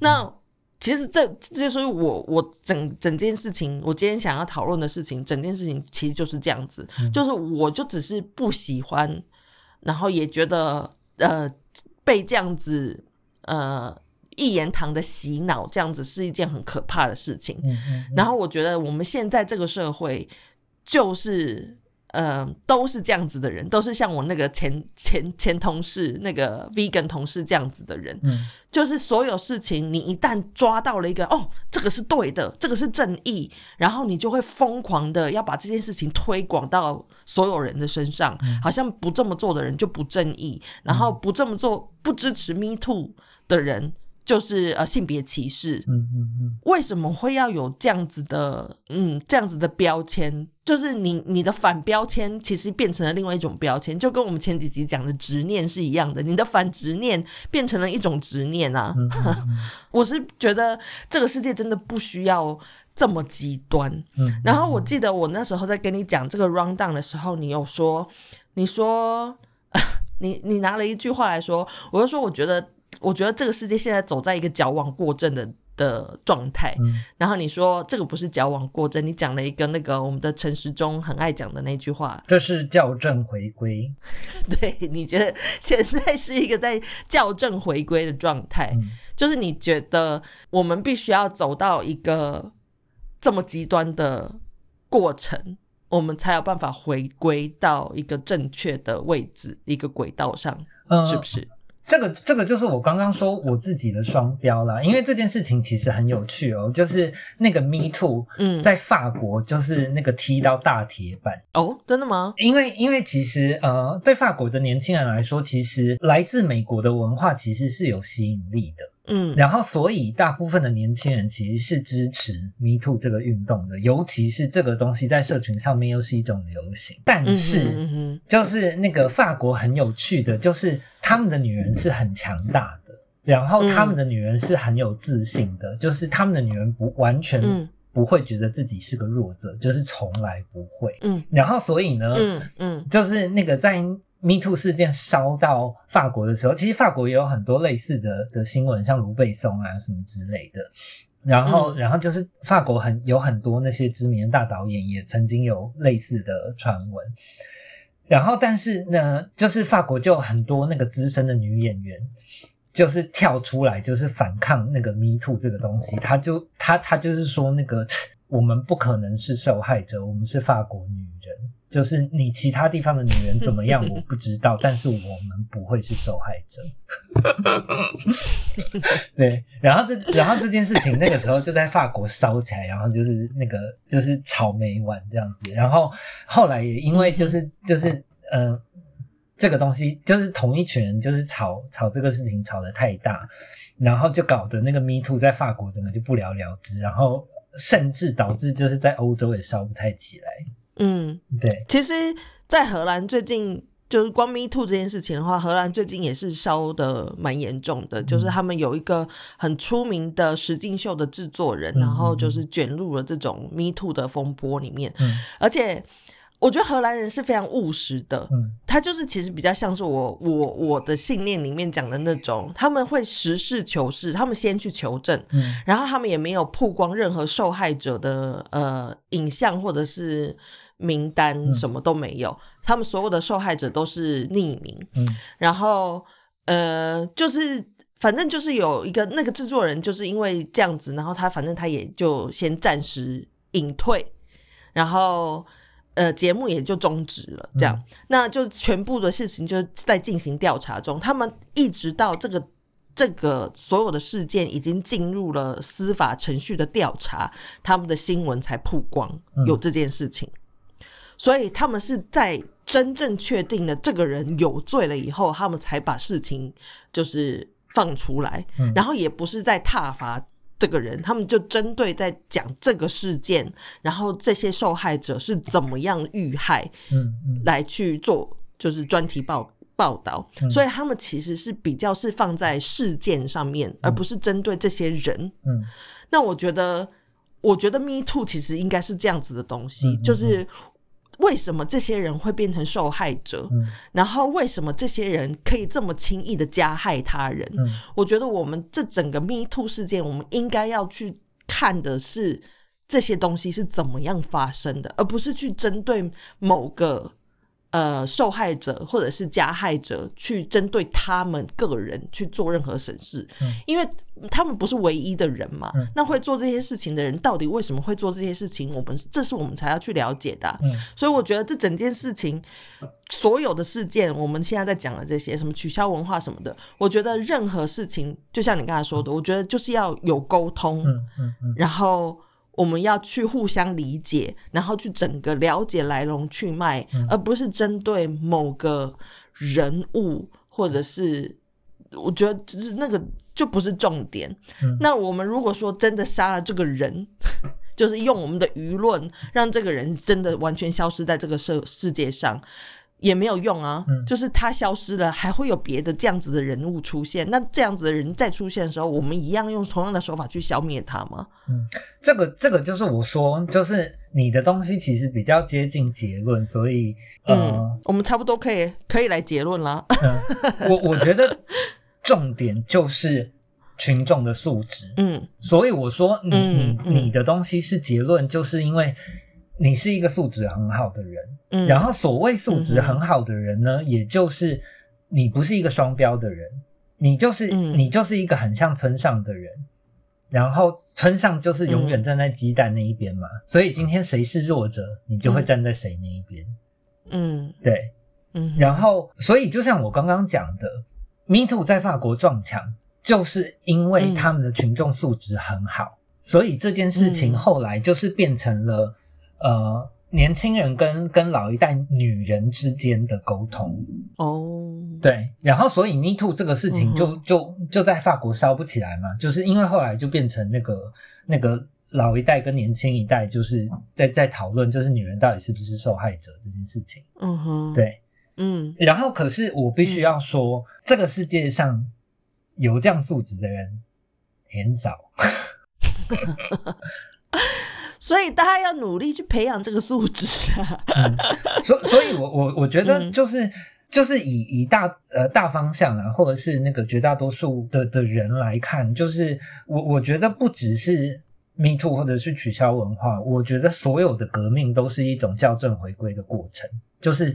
那其实这这就是我我整整件事情，我今天想要讨论的事情，整件事情其实就是这样子，嗯。就是我就只是不喜欢，然后也觉得呃被这样子呃一言堂的洗脑，这样子是一件很可怕的事情。嗯嗯然后我觉得我们现在这个社会就是。呃，都是这样子的人，都是像我那个前前前同事那个 vegan 同事这样子的人，嗯就是所有事情，你一旦抓到了一个哦，这个是对的，这个是正义，然后你就会疯狂的要把这件事情推广到所有人的身上，好像不这么做的人就不正义，然后不这么做不支持 Me Too 的人就是呃性别歧视。嗯嗯嗯为什么会要有这样子的嗯这样子的标签？就是你你的反标签其实变成了另外一种标签，就跟我们前几集讲的执念是一样的。你的反执念变成了一种执念啊！我是觉得这个世界真的不需要这么极端。嗯，然后我记得我那时候在跟你讲这个 round down 的时候，你有说，你说，你你拿了一句话来说，我就说我觉得，我觉得这个世界现在走在一个矫枉过正的的状态。嗯然后你说这个不是矫枉过正，你讲了一个那个我们的陈时中很爱讲的那句话，这是校正回归。对你觉得现在是一个在校正回归的状态，嗯就是你觉得我们必须要走到一个这么极端的过程，我们才有办法回归到一个正确的位置、一个轨道上，呃是不是？这个这个就是我刚刚说我自己的双标啦，因为这件事情其实很有趣哦，就是那个 Me Too 嗯，在法国就是那个踢到大铁板，哦，真的吗？因为因为其实呃，对法国的年轻人来说，其实来自美国的文化其实是有吸引力的，嗯。然后所以大部分的年轻人其实是支持 Me Too 这个运动的，尤其是这个东西在社群上面又是一种流行，但嗯是。哼嗯哼就是那个法国很有趣的，就是他们的女人是很强大的，然后他们的女人是很有自信的，就是他们的女人不完全嗯。不会觉得自己是个弱者，就是从来不会。嗯。然后所以呢，嗯嗯。就是那个在 Me Too 事件烧到法国的时候，其实法国也有很多类似的的新闻，像卢贝松啊什么之类的。然后，嗯然后就是法国很有很多那些知名的大导演也曾经有类似的传闻。然后，但是呢，就是法国就有很多那个资深的女演员，就是跳出来，就是反抗那个 Me Too 这个东西。他就他他就是说，那个 我们不可能是受害者，我们是法国女人。就是你其他地方的女人怎么样，我不知道，但是我们不会是受害者。对，然后这然后这件事情那个时候就在法国烧起来，然后就是那个就是吵没完这样子，然后后来也因为就是 就是呃这个东西就是同一群人就是吵吵这个事情吵得太大，然后就搞得那个 Me Too 在法国整个就不了了之，然后甚至导致就是在欧洲也烧不太起来。嗯，对，其实，在荷兰最近就是光 Me Too 这件事情的话，荷兰最近也是烧的蛮严重的，就是他们有一个很出名的实境秀的制作人，嗯然后就是卷入了这种 Me Too 的风波里面，嗯。而且。我觉得荷兰人是非常务实的，嗯。他就是其实比较像是我我我的信念里面讲的那种，他们会实事求是，他们先去求证，嗯。然后他们也没有曝光任何受害者的呃影像或者是名单，嗯什么都没有。他们所有的受害者都是匿名，嗯然后呃，就是反正就是有一个那个制作人，就是因为这样子，然后他反正他也就先暂时隐退，然后。呃，节目也就终止了，这样，那就全部的事情就在进行调查中。他们一直到这个这个所有的事件已经进入了司法程序的调查，他们的新闻才曝光嗯有这件事情。所以他们是在真正确定了这个人有罪了以后，他们才把事情就是放出来，嗯。然后也不是在挞伐这个人，他们就针对在讲这个事件，然后这些受害者是怎么样遇害，嗯嗯。来去做就是专题报报道，嗯。所以他们其实是比较是放在事件上面，而不是针对这些人。嗯。那我觉得，我觉得 Me Too 其实应该是这样子的东西，就是为什么这些人会变成受害者，嗯。然后为什么这些人可以这么轻易的加害他人？嗯。我觉得我们这整个 Me Too 事件，我们应该要去看的是这些东西是怎么样发生的，而不是去针对某个呃受害者或者是加害者去针对他们个人去做任何审视，嗯因为他们不是唯一的人嘛。嗯那会做这些事情的人，到底为什么会做这些事情？我们这是我们才要去了解的啊、嗯所以我觉得这整件事情，所有的事件，我们现在在讲的这些什么取消文化什么的，我觉得任何事情，就像你刚才说的，我觉得就是要有沟通，嗯嗯嗯然后我们要去互相理解，然后去整个了解来龙去脉，嗯而不是针对某个人物或者是，我觉得就是那个就不是重点。嗯那我们如果说真的杀了这个人，就是用我们的舆论让这个人真的完全消失在这个世世界上。也没有用啊，嗯就是他消失了，还会有别的这样子的人物出现。那这样子的人再出现的时候，我们一样用同样的手法去消灭他吗？这个这个就是我说，就是你的东西其实比较接近结论，所以呃，嗯，我们差不多可以可以来结论啦。嗯我我觉得重点就是群众的素质。嗯所以我说你嗯你嗯你的东西是结论，就是因为你是一个素质很好的人。嗯，然后所谓素质很好的人呢，也就是你不是一个双标的人，你就是、嗯。你就是一个很像村上的人。然后村上就是永远站在鸡蛋那一边嘛，所以今天谁是弱者，你就会站在谁那一边。嗯。对，嗯，然后所以就像我刚刚讲的，Me Too 在法国撞墙，就是因为嗯。他们的群众素质很好，所以这件事情嗯。后来就是变成了、呃年轻人跟跟老一代女人之间的沟通。哦，对，然后所以 Me Too 这个事情就、嗯就就在法国烧不起来嘛，就是因为后来就变成那个那个老一代跟年轻一代就是在在讨论，就是女人到底是不是受害者这件事情。嗯哼，，对，嗯然后可是我必须要说，这个世界上有这样素质的人很少。所以大家要努力去培养这个素质啊。嗯，所所以，我我我觉得嗯就是、就是以以大呃大方向啊，或者是那个绝大多数的的人来看，就是我我觉得不只是 Me Too 或者是取消文化，我觉得所有的革命都是一种校正回归的过程，就是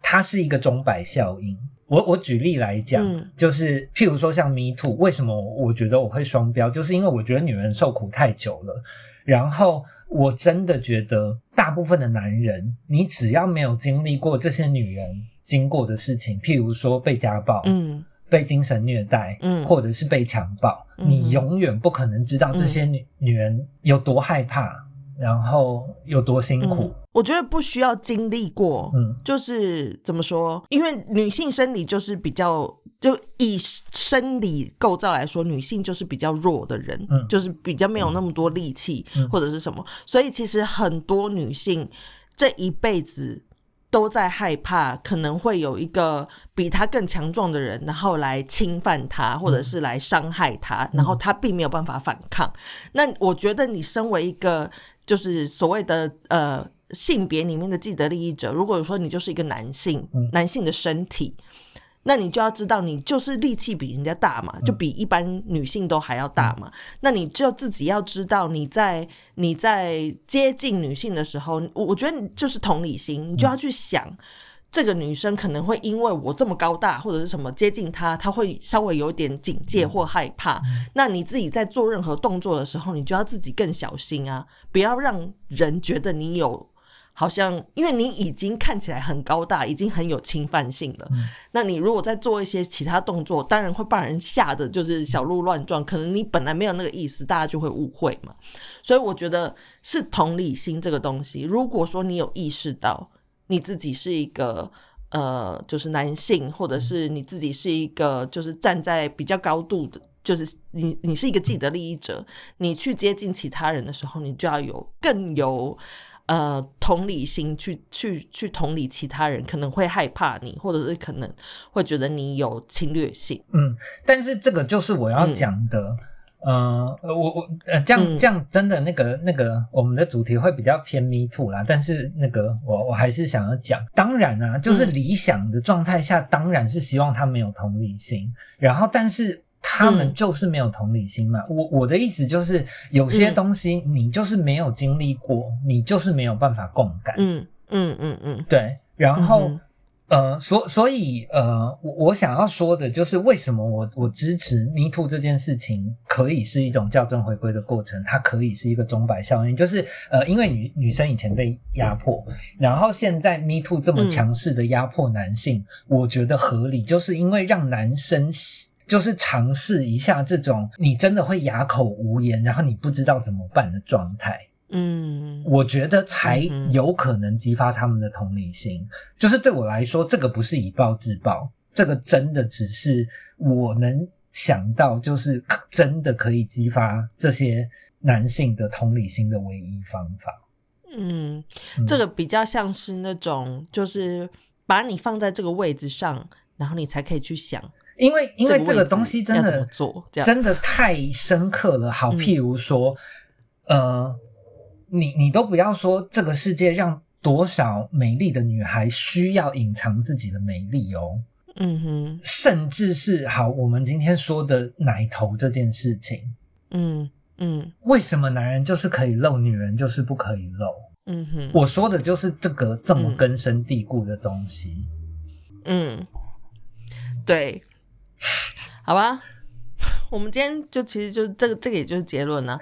它是一个钟摆效应。我我举例来讲，嗯就是譬如说像 Me Too，为什么我觉得我会双标，就是因为我觉得女人受苦太久了。然后我真的觉得，大部分的男人，你只要没有经历过这些女人经过的事情，譬如说被家暴、嗯被精神虐待，嗯或者是被强暴，嗯你永远不可能知道这些女、女人有多害怕，然后有多辛苦嗯。，我觉得不需要经历过，嗯就是怎么说？因为女性生理就是比较，就以生理构造来说，女性就是比较弱的人，嗯就是比较没有那么多力气、嗯或者是什么，所以其实很多女性这一辈子。都在害怕，可能会有一个比她更强壮的人，然后来侵犯她，或者是来伤害她，然后她并没有办法反抗。那我觉得你身为一个就是所谓的呃性别里面的既得利益者，如果说你就是一个男性，嗯男性的身体。那你就要知道，你就是力气比人家大嘛，就比一般女性都还要大嘛。那你就自己要知道，你在你在接近女性的时候，我我觉得你就是同理心，你就要去想，这个女生可能会因为我这么高大或者是什么接近她，她会稍微有点警戒或害怕。那你自己在做任何动作的时候，你就要自己更小心啊，不要让人觉得你有。好像，因为你已经看起来很高大，已经很有侵犯性了。嗯那你如果再做一些其他动作，当然会把人吓得就是小鹿乱撞。可能你本来没有那个意思，大家就会误会嘛。所以我觉得是同理心这个东西。如果说你有意识到你自己是一个呃，就是男性，或者是你自己是一个就是站在比较高度的。就是你，你是一个既得利益者，你去接近其他人的时候，你就要有更有呃同理心去去去同理其他人，可能会害怕你，或者是可能会觉得你有侵略性。嗯，但是这个就是我要讲的。呃，我我呃，这样嗯这样真的那个那个，我们的主题会比较偏 me too 啦。但是那个我我还是想要讲，当然啊，就是嗯理想的状态下，当然是希望他们有同理心。然后，但是他们嗯就是没有同理心嘛。我我的意思就是，有些嗯东西你就是没有经历过，你就是没有办法共感。嗯嗯嗯嗯对，然后、嗯呃，所所以呃，我我想要说的就是，为什么我我支持 Me Too 这件事情可以是一种校正回归的过程，它可以是一个钟摆效应，就是呃，因为女女生以前被压迫，然后现在 Me Too 这么嗯强势的压迫男性，我觉得合理，就是因为让男生。就是尝试一下这种你真的会哑口无言，然后你不知道怎么办的状态。嗯我觉得才有可能激发他们的同理心。就是对我来说，这个不是以暴制暴，这个真的只是我能想到，就是真的可以激发这些男性的同理心的唯一方法。嗯，嗯这个比较像是那种，就是把你放在这个位置上，然后你才可以去想，因为因为这个东西真的做真的太深刻了。好，嗯譬如说，呃，你你都不要说这个世界让多少美丽的女孩需要隐藏自己的美丽哦。嗯哼，甚至是好，我们今天说的奶头这件事情，嗯嗯为什么男人就是可以露，女人就是不可以露？嗯哼，我说的就是这个这么嗯根深蒂固的东西。嗯，对，好吧，我们今天就其实就这个这个也就是结论了，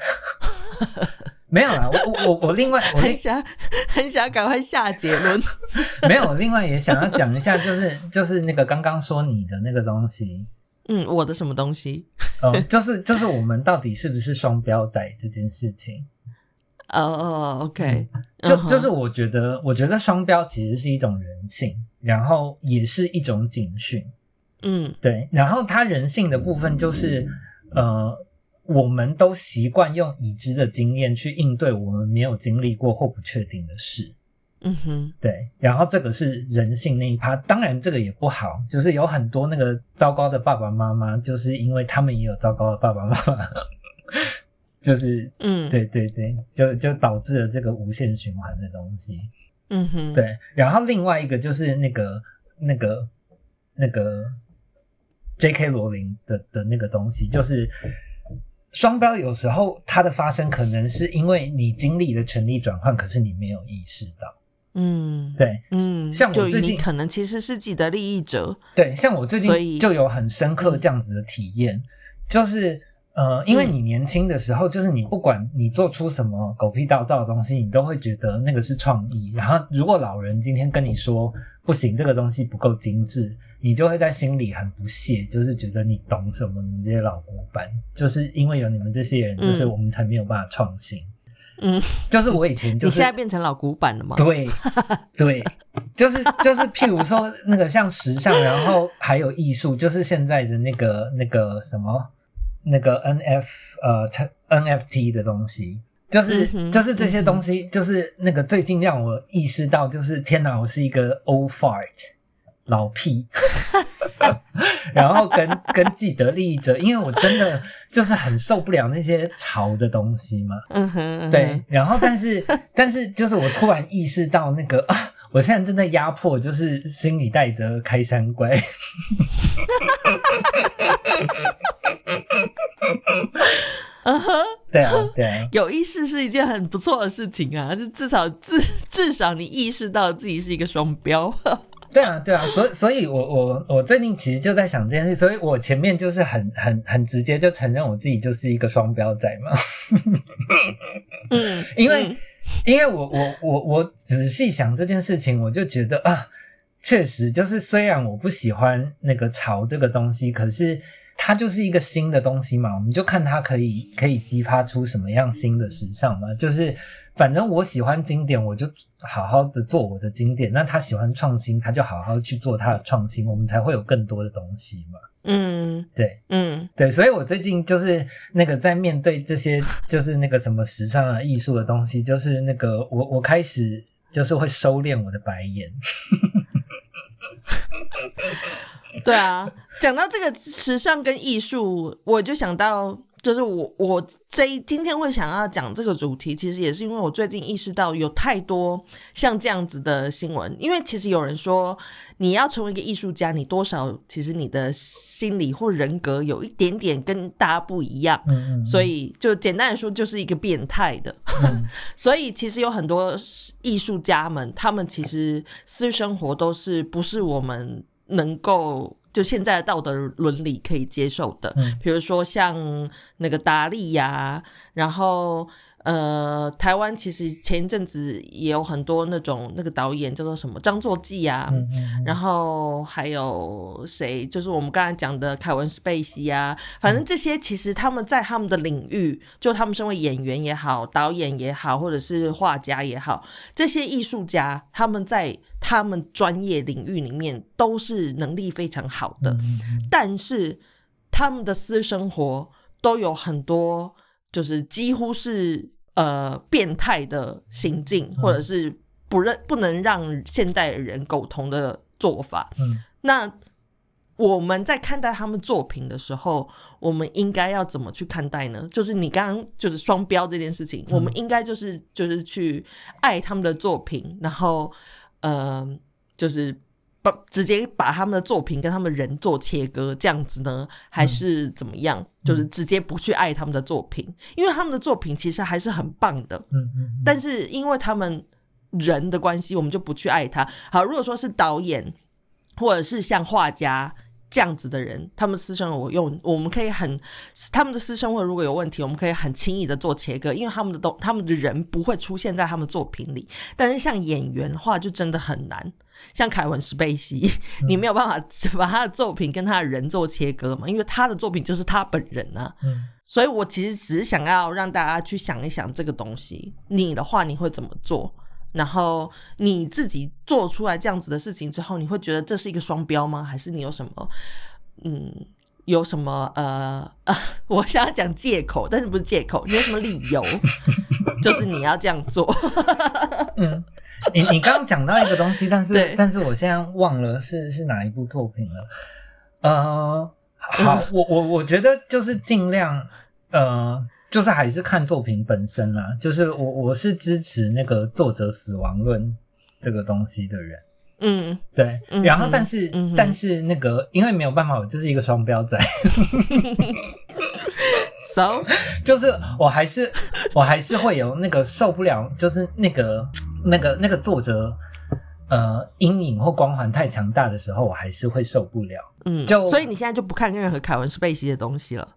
没有啦，我我我我另外我很想很想赶快下结论，没有，我另外也想要讲一下，就是 就是那个刚刚说你的那个东西，嗯，我的什么东西？嗯，就是就是我们到底是不是双标仔这件事情，哦哦，OK，就就是我觉得我觉得双标其实是一种人性，然后也是一种警讯。嗯。对，然后他人性的部分就是，呃，我们都习惯用已知的经验去应对我们没有经历过或不确定的事。嗯哼，对，然后这个是人性那一趴，当然这个也不好，就是有很多那个糟糕的爸爸妈妈，就是因为他们也有糟糕的爸爸妈妈，就是嗯，，对对对，就就导致了这个无限循环的东西。嗯哼，，对，然后另外一个就是那个那个那个 J.K. 罗琳的的那个东西，就是双标有时候它的发生可能是因为你经历了权力转换，可是你没有意识到。嗯，，对，嗯，像我最近可能其实是既得利益者，对，像我最近就有很深刻这样子的体验，就是呃，因为你年轻的时候，就是你不管你做出什么狗屁倒灶的东西，你都会觉得那个是创意。然后如果老人今天跟你说不行，这个东西不够精致，你就会在心里很不屑，就是觉得你懂什么？你们这些老古板，就是因为有你们这些人，就是嗯我们才没有办法创新。嗯，就是我以前就是你现在变成老古板了吗？对对，就是就是，譬如说那个像时尚，然后还有艺术，就是现在的那个那个什么那个 N F 呃 T- NFT 的东西，就是、嗯就是这些东西，就是那个最近让我意识到，就是天哪，我是一个 old fart 老屁，然后跟跟既得利益者，因为我真的就是很受不了那些潮的东西嘛。嗯哼，嗯哼对，，然后但是 但是就是我突然意识到那个啊，我现在正在压迫，就是新一代的开山怪。嗯哼，对啊，对啊，有意识是一件很不错的事情啊，就至少至至少你意识到自己是一个双标。对啊，对啊，所以所以我我我最近其实就在想这件事，所以我前面就是很很很直接就承认我自己就是一个双标仔嘛，嗯，因为、嗯。因为我我我我仔细想这件事情，我就觉得啊，确实就是虽然我不喜欢那个潮这个东西，可是它就是一个新的东西嘛，我们就看它可以可以激发出什么样新的时尚嘛。就是反正我喜欢经典，我就好好的做我的经典；那他喜欢创新，他就好好去做他的创新，我们才会有更多的东西嘛。嗯对，嗯对，所以我最近就是那个在面对这些就是那个什么时尚啊、艺术的东西，就是那个我我开始就是会收敛我的白眼。对啊，讲到这个时尚跟艺术，我就想到，就是我我这一今天会想要讲这个主题，其实也是因为我最近意识到有太多像这样子的新闻。因为其实有人说，你要成为一个艺术家，你多少其实你的心理或人格有一点点跟大家不一样。嗯嗯，所以就简单来说，就是一个变态的。嗯 所以其实有很多艺术家们，他们其实私生活都是不是我们能够就现在的道德伦理可以接受的。嗯比如说像那个达利呀、然后。呃，台湾其实前一阵子也有很多那种那个导演叫做什么张作骥啊，嗯嗯然后还有谁？就是我们刚才讲的凯文·史贝西啊，反正这些其实他们在他们的领域，就他们身为演员也好、导演也好，或者是画家也好，这些艺术家他们在他们专业领域里面都是能力非常好的，但是他们的私生活都有很多，就是几乎是呃变态的行径，或者是不认不能让现代人苟同的做法。嗯那我们在看待他们作品的时候，我们应该要怎么去看待呢？就是你刚刚就是双标这件事情，我们应该就是就是去爱他们的作品，然后呃，就是把直接把他们的作品跟他们人做切割，这样子呢，还是怎么样？就是直接不去爱他们的作品，因为他们的作品其实还是很棒的，嗯嗯，但是因为他们人的关系，我们就不去爱他。好，如果说是导演或者是像画家这样子的人，他们私生活用我们可以很他们的私生活如果有问题，我们可以很轻易的做切割，因为他们的东他们的人不会出现在他们作品里。但是像演员的话，就真的很难。像凯文·史贝西，你没有办法把他的作品跟他的人做切割嘛，因为他的作品就是他本人啊。嗯所以我其实只是想要让大家去想一想这个东西，你的话你会怎么做？然后你自己做出来这样子的事情之后，你会觉得这是一个双标吗？还是你有什么嗯有什么呃呃，我想要讲借口，但是不是借口？你有什么理由就是你要这样做。嗯，你你刚刚讲到一个东西，但是但是我现在忘了是是哪一部作品了。呃，好，嗯我我我觉得就是尽量呃，就是还是看作品本身啦。就是我我是支持那个作者死亡论这个东西的人。嗯对，嗯然后但是、但是那个，因为没有办法，我就是一个双标仔，，so 就是我还是我还是会有那个受不了，就是那个那个那个作者呃阴影或光环太强大的时候，我还是会受不了。嗯，就所以你现在就不看任何凯文·史贝西的东西了。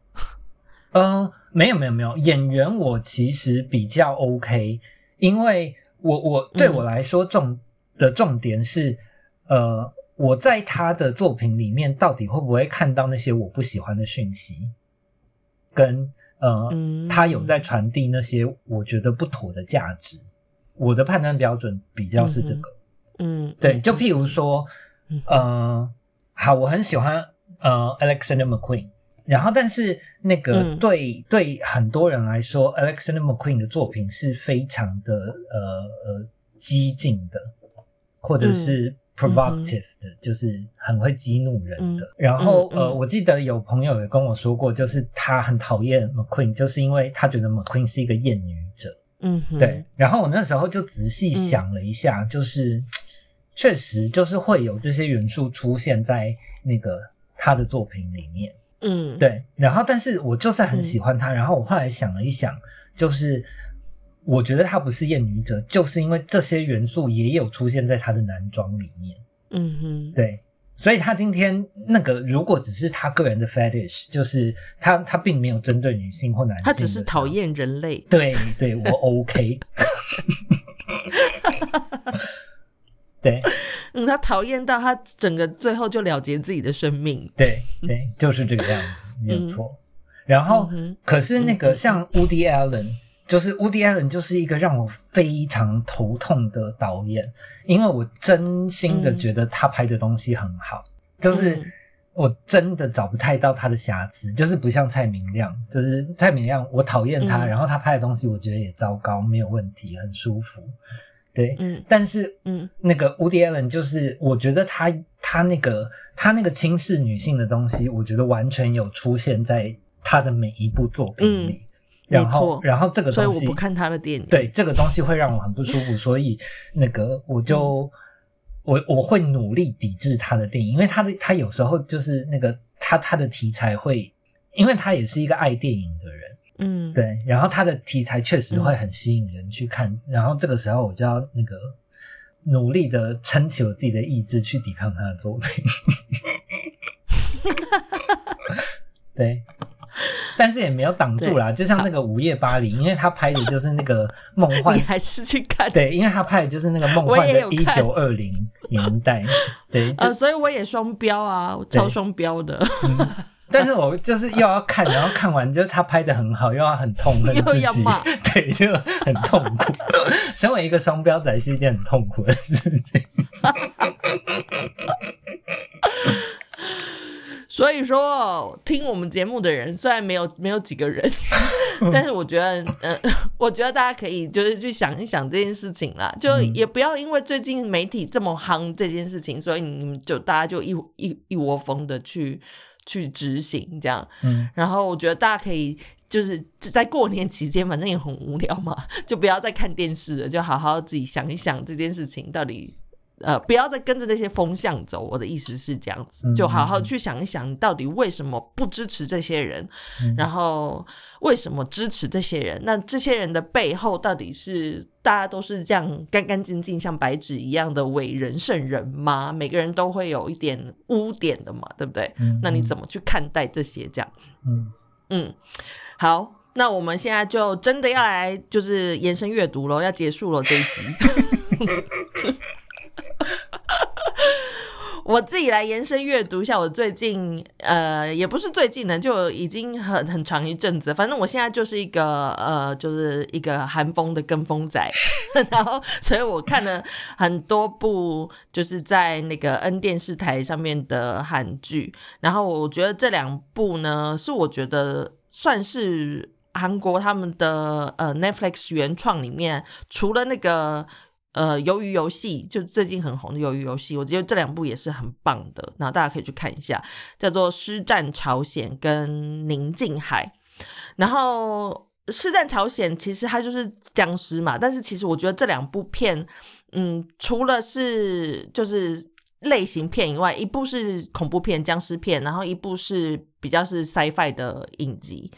呃，没有没有没有，演员我其实比较 OK，因为我我对我来说重的重点是，呃，我在他的作品里面到底会不会看到那些我不喜欢的讯息，跟呃，嗯他有在传递那些我觉得不妥的价值，我的判断标准比较是这个。嗯，对，就譬如说嗯，呃，好，我很喜欢呃 Alexander McQueen，然后但是那个嗯。对、对很多人来说，Alexander McQueen 的作品是非常的呃呃激进的，或者是嗯。provocative 的，就是很会激怒人的。然后、呃，我记得有朋友也跟我说过，就是他很讨厌 McQueen，就是因为他觉得 McQueen 是一个厌女者。嗯哼，对，然后我那时候就仔细想了一下，就是确实就是会有这些元素出现在那个他的作品里面。嗯，对，然后但是我就是很喜欢他，然后我后来想了一想，就是我觉得他不是厌女者，就是因为这些元素也有出现在他的男装里面。嗯哼，对，所以他今天那个如果只是他个人的 fetish，就是他他并没有针对女性或男性，他只是讨。厌人类。对对，我 OK。对 嗯，他讨厌到他整个最后就了结自己的生命。对对，就是这个样子，没有错。然后嗯，可是那嗯个像 Woody Allen，就是 Woody Allen 就是一个让我非常头痛的导演，因为我真心的嗯觉得他拍的东西很好，就是嗯我真的找不太到他的瑕疵，就是不像蔡明亮，就是蔡明亮我讨厌他，嗯然后他拍的东西我觉得也糟糕，没有问题，很舒服，对，嗯但是嗯那个 Woody Allen 就是，我觉得他他那个他那个轻视女性的东西，我觉得完全有出现在他的每一部作品里。嗯然后然后这个所以东西，我不看他的电影。对这个东西会让我很不舒服，所以那个我就、我我会努力抵制他的电影，因为他的他有时候就是那个他他的题材会，因为他也是一个爱电影的人。嗯，对，然后他的题材确实会很吸引人去看，然后这个时候我就要那个努力的撑起我自己的意志去抵抗他的作品。对，但是也没有挡住啦，就像那个《午夜巴黎》，因为他拍的就是那个梦 幻你，还是去看。对，因为他拍的就是那个梦幻的一九二零年代，对，呃，所以我也双标啊，超双标的，嗯，但是我就是又要看，然后看完就是他拍的很好，又要很痛恨 自己，对，就很痛苦。身为一个双标仔是一件很痛苦的事情。所以说听我们节目的人虽然没有没有几个人，但是我觉得，呃，我觉得大家可以就是去想一想这件事情啦，就嗯也不要因为最近媒体这么夯这件事情，所以你们就大家就一一一窝蜂的去去执行这样。嗯然后我觉得大家可以就是在过年期间，反正也很无聊嘛，就不要再看电视了，就好好自己想一想这件事情到底。呃，不要再跟着那些风向走。我的意思是这样子，嗯就好好去想一想，你到底为什么不支持这些人，嗯然后为什么支持这些人？那这些人的背后到底是大家都是这样干干净净，像白纸一样的伟人圣人吗？每个人都会有一点污点的嘛，对不对？嗯那你怎么去看待这些？这样？嗯嗯，好，那我们现在就真的要来就是延伸阅读喽，要结束了这一集。我自己来延伸阅读一下，我最近呃也不是最近呢，就已经很很长一阵子。反正我现在就是一个呃，就是一个韩风的跟风仔，然后所以我看了很多部就是在那个 N 电视台上面的韩剧，然后我觉得这两部呢是我觉得算是韩国他们的呃 Netflix 原创里面，除了那个呃鱿鱼游戏，就最近很红的鱿鱼游戏，我觉得这两部也是很棒的，然后大家可以去看一下，叫做《尸战朝鲜》跟《宁静海》，然后。《尸战朝鲜》其实它就是僵尸嘛，但是其实我觉得这两部片，嗯，除了是就是类型片以外，一部是恐怖片、僵尸片，然后一部是比较是 sci-fi 的影集，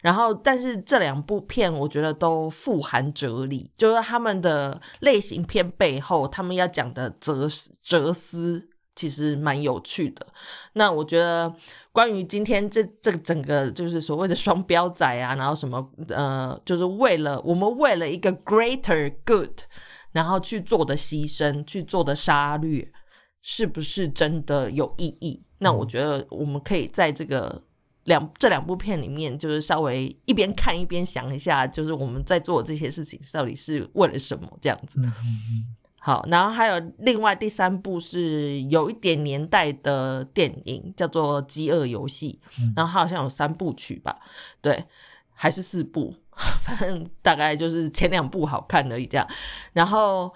然后但是这两部片我觉得都富含哲理，就是他们的类型片背后，他们要讲的哲哲思。其实蛮有趣的。那我觉得，关于今天这这整个就是所谓的双标仔啊，然后什么呃，就是为了我们为了一个 greater good，然后去做的牺牲，去做的杀戮，是不是真的有意义？那我觉得我们可以在这个两这两部片里面，就是稍微一边看一边想一下，就是我们在做这些事情到底是为了什么这样子。好，然后还有另外第三部是有一点年代的电影，叫做《饥饿游戏》，然后它好像有三部曲吧，对，还是四部，反正大概就是前两部好看而已这样，然后。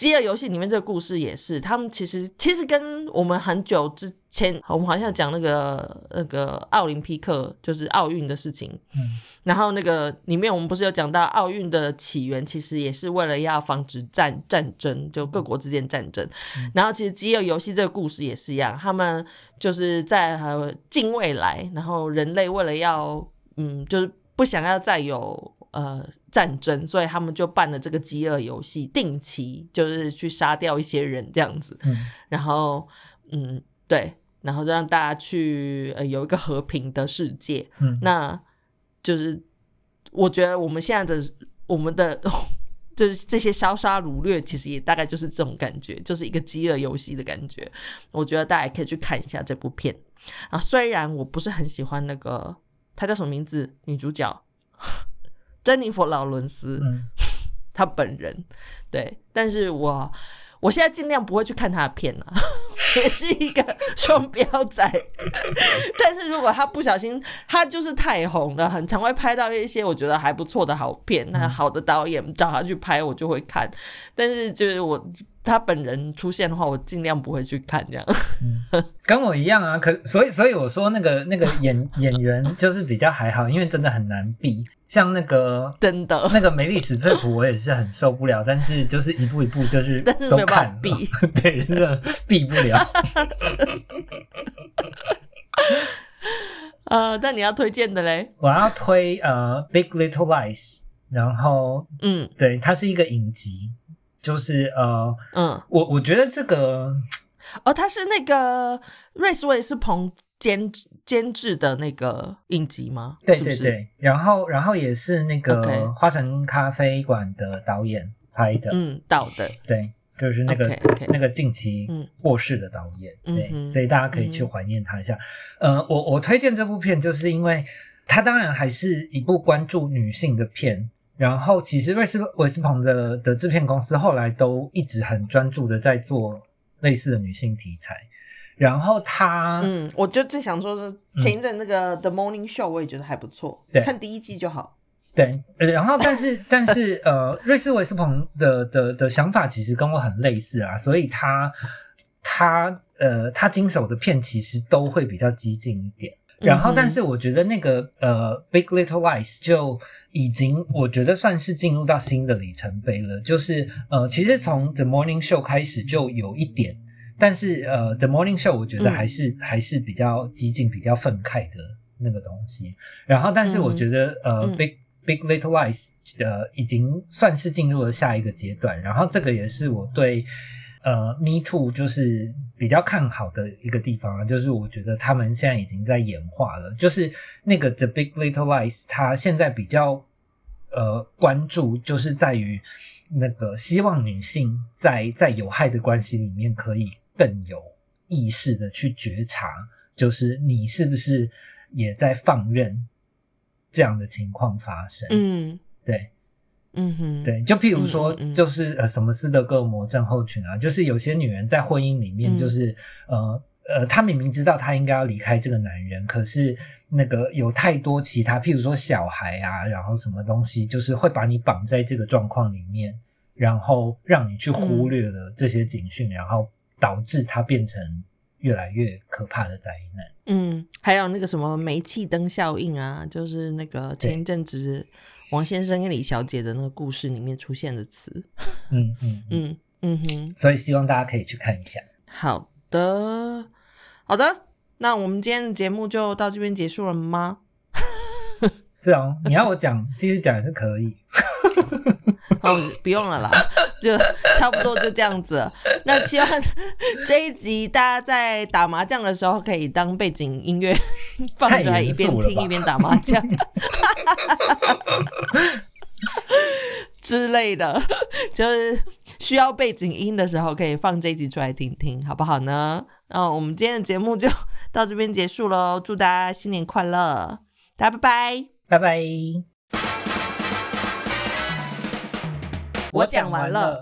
饥饿游戏里面这个故事也是，他们其实其实跟我们很久之前，我们好像讲那个那个奥林匹克，就是奥运的事情。嗯，然后那个里面我们不是有讲到奥运的起源，其实也是为了要防止战战争，就各国之间战争。然后其实饥饿游戏这个故事也是一样，他们就是在近未来，然后人类为了要嗯，就是不想要再有。呃，战争，所以他们就办了这个饥饿游戏，定期就是去杀掉一些人这样子，然后，嗯，对，然后让大家去呃有一个和平的世界。嗯，那就是我觉得我们现在的我们的 就是这些烧杀掳掠，其实也大概就是这种感觉，就是一个饥饿游戏的感觉。我觉得大家可以去看一下这部片啊，虽然我不是很喜欢那个，她叫什么名字？女主角。珍妮佛·劳伦斯，他本人对，但是我我现在尽量不会去看他的片了，也是一个 双标仔。但是如果他不小心，他就是太红了，很常会拍到一些我觉得还不错的好片，那好的导演找他去拍，我就会看。但是就是我。他本人出现的话，我尽量不会去看这样。跟我一样啊，可所以所以我说那个那个演演员就是比较还好，因为真的很难避。像那个真的那个美丽史翠普，我也是很受不了。但是就是一步一步就是 但是没有办法避，对，真的避不了。呃，那你要推荐的嘞？我要推呃《Big Little Lies》，然后嗯，对，它是一个影集。就是呃嗯，我我觉得这个哦，它是那个瑞斯威斯彭监监制的那个影集吗？对对对，然后然后也是那个花城咖啡馆的导演拍的，嗯，导的，对，就是那个那个近期过世的导演，对，所以大家可以去怀念他一下。呃，我我推荐这部片，就是因为它当然还是一部关注女性的片。然后，其实瑞斯韦斯彭的的制片公司后来都一直很专注的在做类似的女性题材。然后他，嗯，我就最想说的，前一阵那个 The Morning Show 我也觉得还不错，对，看第一季就好。对，然后但是但是呃，瑞斯韦斯彭的的的想法其实跟我很类似啊，所以他他呃他经手的片其实都会比较激进一点。然后，但是我觉得那个呃，《Big Little Lies》就已经我觉得算是进入到新的里程碑了。就是呃，其实从《The Morning Show》开始就有一点，但是呃，《The Morning Show》我觉得还是还是比较激进、比较愤慨的那个东西。然后，但是我觉得呃，《Big Big Little Lies》呃，已经算是进入了下一个阶段。然后，这个也是我对。呃，Me Too 就是比较看好的一个地方啊，就是我觉得他们现在已经在演化了。就是那个 The Big Little Lies，它现在比较呃关注，就是在于那个希望女性在在有害的关系里面可以更有意识的去觉察，就是你是不是也在放任这样的情况发生？嗯，对。嗯哼，对，就譬如说，就是呃，什么斯德哥尔摩症候群啊，就是有些女人在婚姻里面，就是呃，呃，她明明知道她应该要离开这个男人，可是那个有太多其他，譬如说小孩啊，然后什么东西，就是会把你绑在这个状况里面，然后让你去忽略了这些警讯，然后导致它变成越来越可怕的灾难。嗯，还有那个什么煤气灯效应啊，就是那个前一阵子王先生跟李小姐的那个故事里面出现的词。嗯嗯嗯，嗯嗯哼，所以希望大家可以去看一下。好的，好的，那我们今天的节目就到这边结束了吗？是哦，你要我讲继续讲也是可以。哦，不用了啦，就差不多就这样子。那希望这一集大家在打麻将的时候可以当背景音乐 放出来，一边听一边打麻将 之类的，就是需要背景音的时候可以放这一集出来听听，好不好呢？那我们今天的节目就到这边结束喽，祝大家新年快乐，大家拜拜。拜拜。我讲完了。